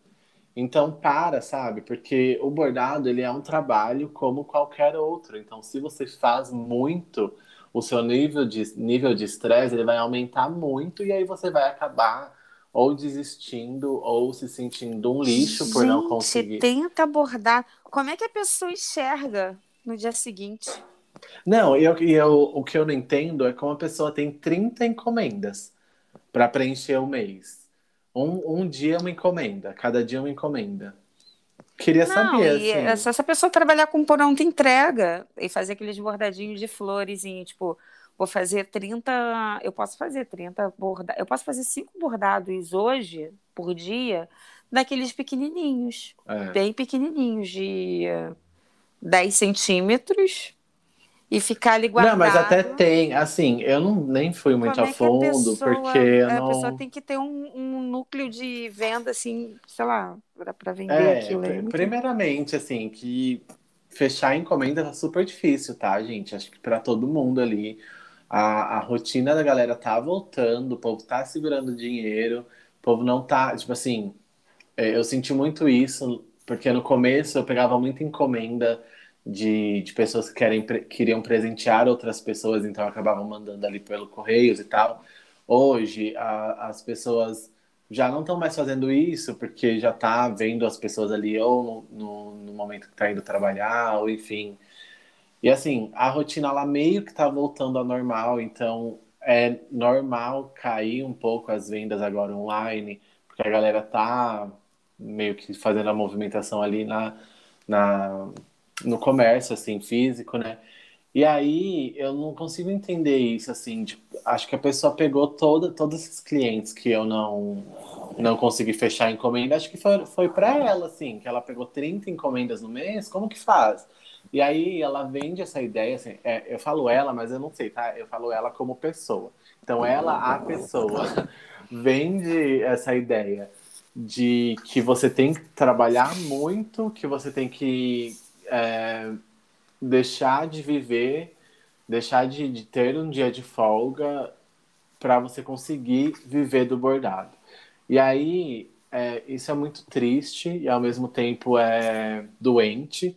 Então, para, sabe? Porque o bordado, ele é um trabalho como qualquer outro. Então, se você faz muito o seu nível de nível de estresse ele vai aumentar muito e aí você vai acabar ou desistindo ou se sentindo um lixo por não Gente, conseguir. tenta abordar. Como é que a pessoa enxerga no dia seguinte? Não, eu, eu, o que eu não entendo é como a pessoa tem 30 encomendas para preencher o mês. Um, um dia uma encomenda, cada dia uma encomenda. Queria Não, saber, e assim. é se a pessoa trabalhar com pronta entrega e fazer aqueles bordadinhos de flores, tipo, vou fazer 30, eu posso fazer 30 bordados, eu posso fazer cinco bordados hoje, por dia, daqueles pequenininhos, É. bem pequenininhos, de eh, 10 centímetros, e ficar ali guardado. Não, mas até tem, assim, eu não, nem fui muito Como a é a fundo, pessoa- porque eu a não... pessoa tem que ter um, um núcleo de venda, assim, sei lá, para vender É, aquilo. É muito- primeiramente, assim, que fechar a encomenda tá super difícil, tá, gente? Acho que para todo mundo ali, a, a rotina da galera tá voltando, o povo tá segurando dinheiro, o povo não tá, tipo assim, é, eu senti muito isso, porque no começo eu pegava muita encomenda de, de pessoas que querem, queriam presentear outras pessoas, então eu acabava mandando ali pelo Correios e tal. Hoje, a- as pessoas já não estão mais fazendo isso, porque já tá vendo as pessoas ali ou no, no, momento que tá indo trabalhar, ou enfim. E assim, a rotina lá meio que tá voltando ao normal, então é normal cair um pouco as vendas agora online, porque a galera tá meio que fazendo a movimentação ali na, na, no comércio, assim, físico, né? E aí eu não consigo entender isso, assim, de, acho que a pessoa pegou toda, todos esses clientes que eu não não consegui fechar a encomenda, acho que foi, foi para ela, assim, que ela pegou 30 encomendas no mês, como que faz? E aí ela vende essa ideia, assim, é, eu falo ela, mas eu não sei, tá? Eu falo ela como pessoa. Então ela, a pessoa, vende essa ideia de que você tem que trabalhar muito, que você tem que é, deixar de viver, deixar de, de ter um dia de folga para você conseguir viver do bordado. E aí, é, isso é muito triste e ao mesmo tempo é doente,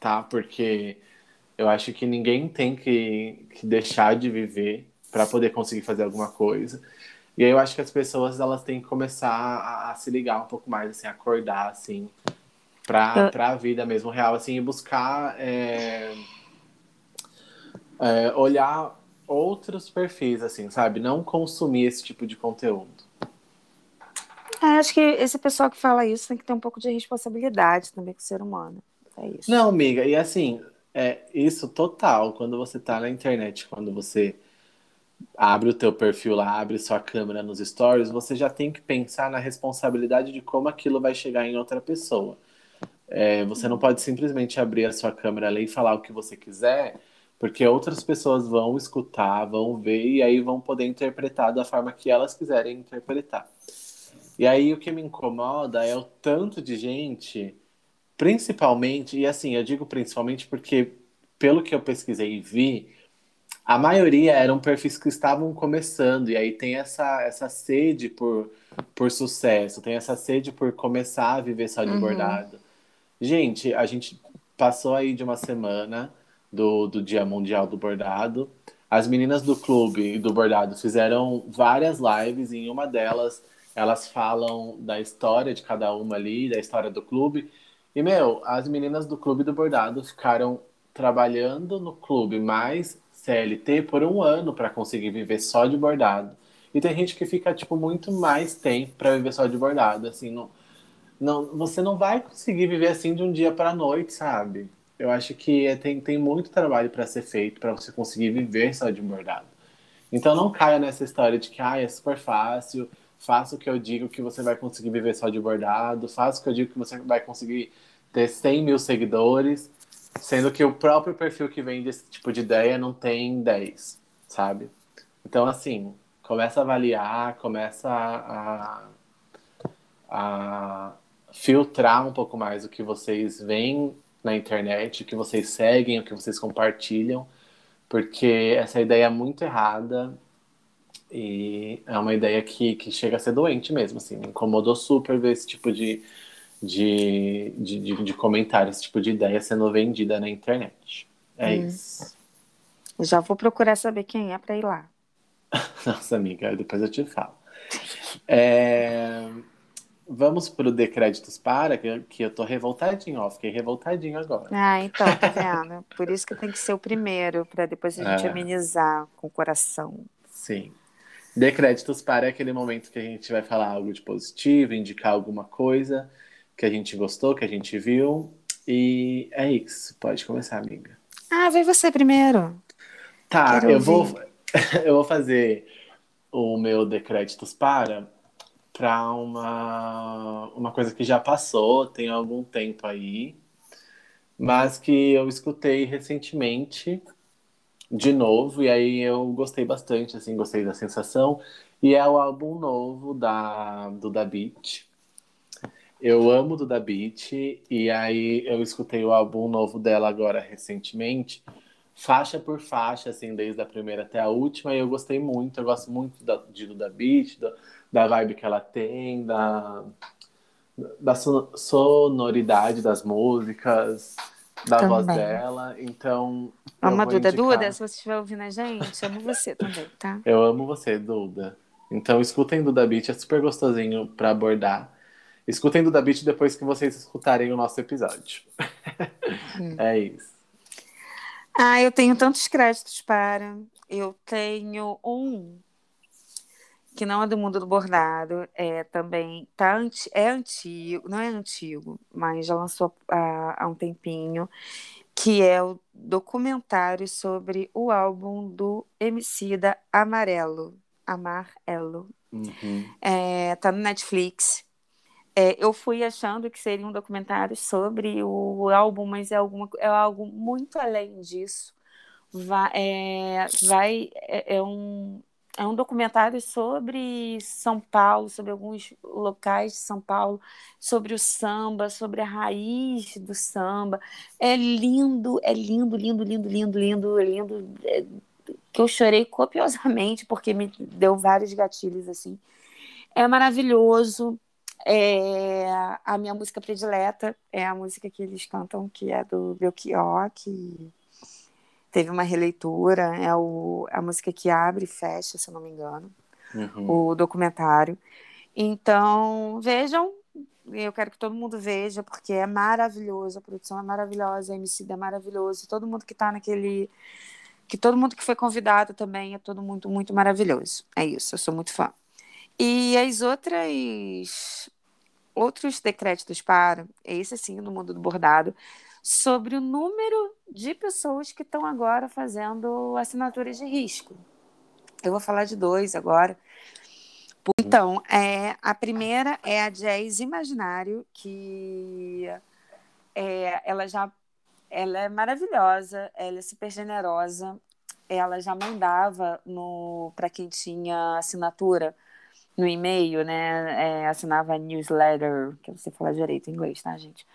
tá? Porque eu acho que ninguém tem que, que deixar de viver para poder conseguir fazer alguma coisa. E aí eu acho que as pessoas elas têm que começar a, a se ligar um pouco mais, assim, acordar, assim, para a vida mesmo real, assim, e buscar é, é, olhar outros perfis, assim, sabe? Não consumir esse tipo de conteúdo. É, acho que esse pessoal que fala isso tem que ter um pouco de responsabilidade também com o ser humano. É isso. Não, amiga, e assim, é isso total. Quando você tá na internet, quando você abre o teu perfil lá, abre sua câmera nos stories, você já tem que pensar na responsabilidade de como aquilo vai chegar em outra pessoa. É, você não pode simplesmente abrir a sua câmera ali e falar o que você quiser, porque outras pessoas vão escutar, vão ver e aí vão poder interpretar da forma que elas quiserem interpretar. E aí o que me incomoda é o tanto de gente, principalmente, e assim, eu digo principalmente porque, pelo que eu pesquisei e vi, a maioria eram perfis que estavam começando, e aí tem essa, essa sede por, por sucesso, tem essa sede por começar a viver só de uhum. bordado. Gente, a gente passou aí de uma semana do, do Dia Mundial do Bordado. As meninas do clube do bordado fizeram várias lives, e em uma delas elas falam da história de cada uma ali, da história do clube. E, meu, as meninas do clube do bordado ficaram trabalhando no clube mais CLT por um ano para conseguir viver só de bordado. E tem gente que fica, tipo, muito mais tempo para viver só de bordado, assim, não não, você não vai conseguir viver assim de um dia para a noite, sabe? Eu acho que é, tem, tem muito trabalho para ser feito para você conseguir viver só de bordado. Então não caia nessa história de que ah, é super fácil, faça o que eu digo que você vai conseguir viver só de bordado, faça o que eu digo que você vai conseguir ter 100 mil seguidores, sendo que o próprio perfil que vende esse tipo de ideia não tem 10, sabe? Então, assim, começa a avaliar, começa a, a, filtrar um pouco mais o que vocês veem na internet, o que vocês seguem, o que vocês compartilham, porque essa ideia é muito errada e é uma ideia que, que chega a ser doente mesmo, assim, me incomodou super ver esse tipo de, de, de, de, de comentário, esse tipo de ideia sendo vendida na internet. É hum. isso. Já vou procurar saber quem é para ir lá. Nossa, amiga, depois eu te falo. É... Vamos pro decréditos para, que, que eu tô revoltadinho, ó. Fiquei revoltadinho agora. Ah, então, tá vendo? Por isso que tem que ser o primeiro, para depois a gente é. amenizar com o coração. Sim. Decréditos para é aquele momento que a gente vai falar algo de positivo, indicar alguma coisa que a gente gostou, que a gente viu. E é isso. Pode começar, amiga. Ah, vem você primeiro. Tá, eu vou, eu vou fazer o meu decréditos para para uma, uma coisa que já passou, tem algum tempo aí, mas que eu escutei recentemente de novo, e aí eu gostei bastante, assim, gostei da sensação, e é o álbum novo da, do Da Beat. Eu amo do Da Beat, e aí eu escutei o álbum novo dela agora recentemente, faixa por faixa, assim, desde a primeira até a última, e eu gostei muito, eu gosto muito da, de do Da Beat, da vibe que ela tem, da, da sonoridade das músicas, da também. voz dela. Então. Ama Duda. Indicar... Duda, se você estiver ouvindo a gente, amo você também, tá? Eu amo você, Duda. Então escutem Duda Beat, é super gostosinho para abordar. Escutem Duda Beat depois que vocês escutarem o nosso episódio. Hum. é isso. Ah, eu tenho tantos créditos para. Eu tenho um que não é do mundo do bordado, é também tá é antigo, não é antigo, mas já lançou há, há um tempinho, que é o documentário sobre o álbum do Emicida Amarelo, Amarelo. Uhum. É, tá no Netflix. É, eu fui achando que seria um documentário sobre o álbum, mas é, alguma, é algo muito além disso. Vai, é, vai, é, é um, é um documentário sobre São Paulo, sobre alguns locais de São Paulo, sobre o samba, sobre a raiz do samba. É lindo, é lindo, lindo, lindo, lindo, lindo, lindo. É, que eu chorei copiosamente porque me deu vários gatilhos assim. É maravilhoso. É, a minha música predileta é a música que eles cantam, que é do Belchior, que teve uma releitura, é o, a música que abre e fecha, se eu não me engano, uhum. o documentário. Então, vejam, eu quero que todo mundo veja, porque é maravilhoso, a produção é maravilhosa, a MC é maravilhoso, todo mundo que está naquele. Que todo mundo que foi convidado também é todo mundo muito maravilhoso. É isso, eu sou muito fã. E as outras. Outros decréditos para, esse sim, no mundo do bordado, sobre o número de pessoas que estão agora fazendo assinaturas de risco. Eu vou falar de dois agora. Então, é, a primeira é a Jazz Imaginário, que é, ela já ela é maravilhosa, ela é super generosa. Ela já mandava para quem tinha assinatura no e-mail, né? É, assinava newsletter, que você fala direito em inglês, tá, gente?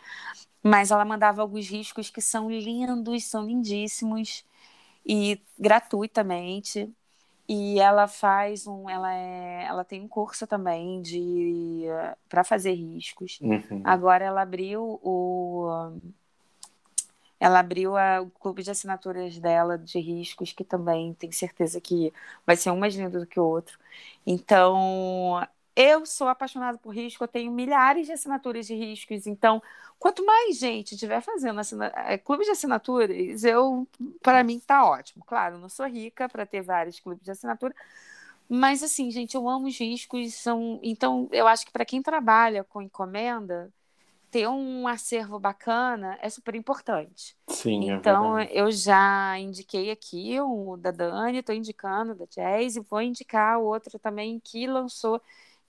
Mas ela mandava alguns riscos que são lindos, são lindíssimos e gratuitamente. E ela faz um, ela é, ela tem um curso também de para fazer riscos. Uhum. Agora ela abriu o ela abriu a, o clube de assinaturas dela de riscos, que também tem certeza que vai ser um mais lindo do que o outro. Então, eu sou apaixonada por risco, eu tenho milhares de assinaturas de riscos, então quanto mais gente estiver fazendo assina... É, clube de assinaturas, eu para mim tá ótimo. Claro, não sou rica para ter vários clubes de assinatura, mas assim, gente, eu amo os riscos, são então eu acho que para quem trabalha com encomenda, ter um acervo bacana é super importante. Sim, é então é eu já indiquei aqui o da Dani, estou indicando da Jazz e vou indicar o outro também que lançou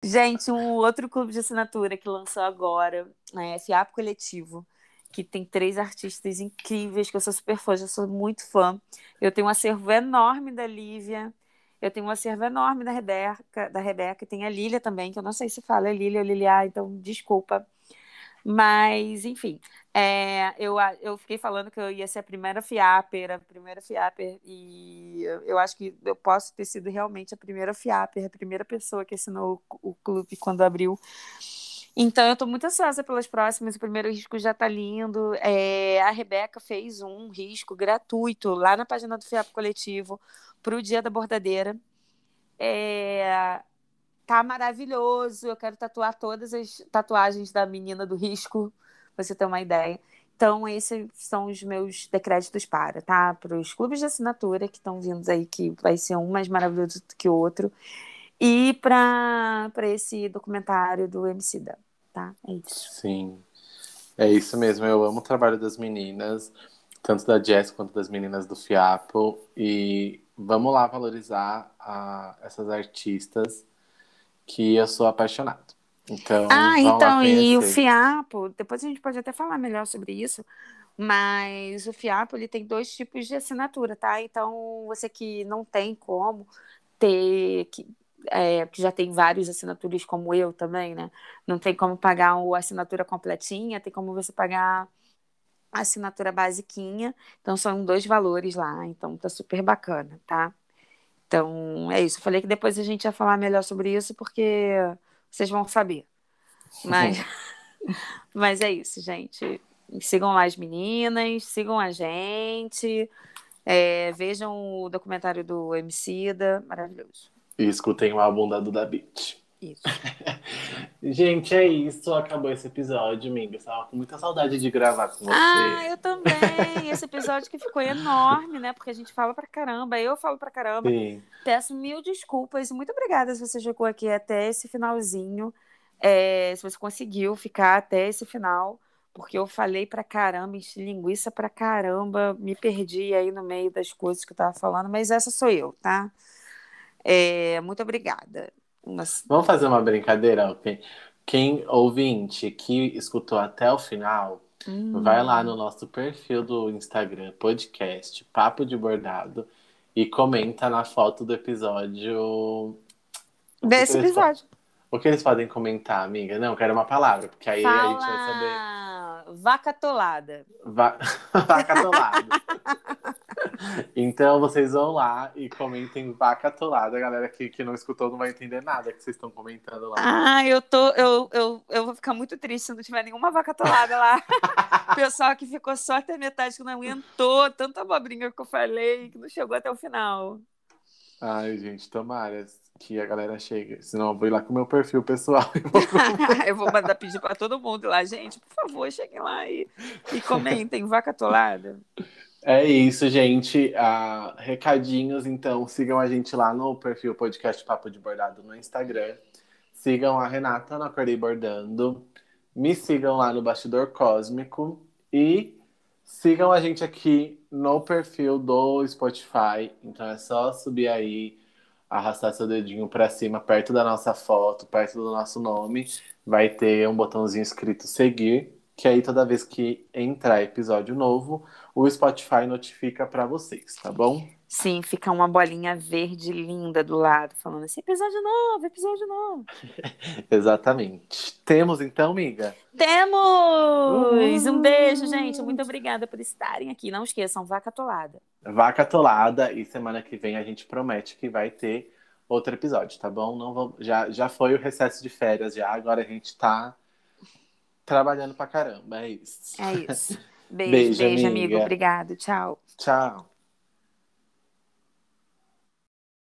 Gente, um outro clube de assinatura que lançou agora, é Fiapo Coletivo, que tem três artistas incríveis, que eu sou super fã, já sou muito fã. Eu tenho um acervo enorme da Lívia, eu tenho um acervo enorme da Rebeca, da Rebeca, tem a Lília também, que eu não sei se fala é Lília ou Lilia, então desculpa. Mas, enfim, é, eu, eu fiquei falando que eu ia ser a primeira fiaper, a primeira fiaper, e eu, acho que eu posso ter sido realmente a primeira fiaper, a primeira pessoa que assinou o, o clube quando abriu. Então, eu estou muito ansiosa pelas próximas. O primeiro risco já está lindo. É, a Rebeca fez um risco gratuito lá na página do FIAP Coletivo para o Dia da Bordadeira. É, tá maravilhoso. Eu quero tatuar todas as tatuagens da menina do risco, pra você ter uma ideia. Então, esses são os meus decréditos para, tá? Para os clubes de assinatura que estão vindo aí, que vai ser um mais maravilhoso do que o outro. E para esse documentário do Emicida, tá? É isso. Sim. É isso mesmo. Eu amo o trabalho das meninas, tanto da Jess quanto das meninas do Fiapo. E vamos lá valorizar a, essas artistas que eu sou apaixonado. Então, ah, então, e o FIAPO, depois a gente pode até falar melhor sobre isso, mas o FIAPO ele tem dois tipos de assinatura, tá? Então, você que não tem como ter, que, é, que já tem vários assinaturas como eu também, né? Não tem como pagar a assinatura completinha, tem como você pagar a assinatura basiquinha. Então, são dois valores lá, então tá super bacana, tá? Então, é isso. Eu falei que depois a gente ia falar melhor sobre isso, porque vocês vão saber. Mas, mas é isso, gente. Sigam lá as meninas, sigam a gente, é, vejam o documentário do Emicida, maravilhoso. E escutem o álbum da Duda Beat. Isso. Gente, é isso. Acabou esse episódio, amiga. Estava com muita saudade de gravar com você. Ah, eu também. Esse episódio que ficou enorme, né? Porque a gente fala pra caramba. Eu falo pra caramba. Sim. Peço mil desculpas. Muito obrigada se você chegou aqui até esse finalzinho. É, se você conseguiu ficar até esse final. porque eu falei pra caramba, enchi linguiça pra caramba, me perdi aí no meio das coisas que eu tava falando, mas essa sou eu, tá? É, muito obrigada. Mas... Vamos fazer uma brincadeira? Quem ouvinte que escutou até o final, hum. vai lá no nosso perfil do Instagram, podcast Papo de Bordado, e comenta na foto do episódio. Desse episódio. O que eles podem comentar, amiga? Não, quero uma palavra, porque aí Fala... a gente vai saber. Vaca tolada. Va... Vaca tolada. então vocês vão lá e comentem vaca tolada. A galera que, que não escutou não vai entender nada que vocês estão comentando lá. Ah, eu tô. Eu, eu, eu vou ficar muito triste se não tiver nenhuma vaca tolada lá. o pessoal que ficou só até metade, que não aguentou, tanta abobrinha que eu falei, que não chegou até o final. Ai, gente, tomara que a galera chegue. Senão eu vou ir lá com o meu perfil pessoal. eu vou mandar pedir para todo mundo lá, gente, por favor, cheguem lá e, e comentem, vaca tolada. É isso, gente. Uh, recadinhos, então, sigam a gente lá no perfil podcast Papo de Bordado no Instagram. Sigam a Renata no Acordei Bordando. Me sigam lá no Bastidor Cósmico. E sigam a gente aqui no perfil do Spotify. Então é só subir aí, arrastar seu dedinho para cima, perto da nossa foto, perto do nosso nome. Vai ter um botãozinho escrito seguir, que aí toda vez que entrar episódio novo, o Spotify notifica para vocês, tá bom? Sim, fica uma bolinha verde linda do lado, falando assim: episódio novo, episódio novo. Exatamente. Temos então, amiga? Temos! Um beijo, gente. Muito obrigada por estarem aqui. Não esqueçam, vaca tolada. Vaca tolada, e semana que vem a gente promete que vai ter outro episódio, tá bom? Não vou... já, já foi o recesso de férias, já. Agora a gente tá trabalhando pra caramba. É isso. É isso. Beijo, beijo, beijo amigo. Obrigado. Tchau. Tchau.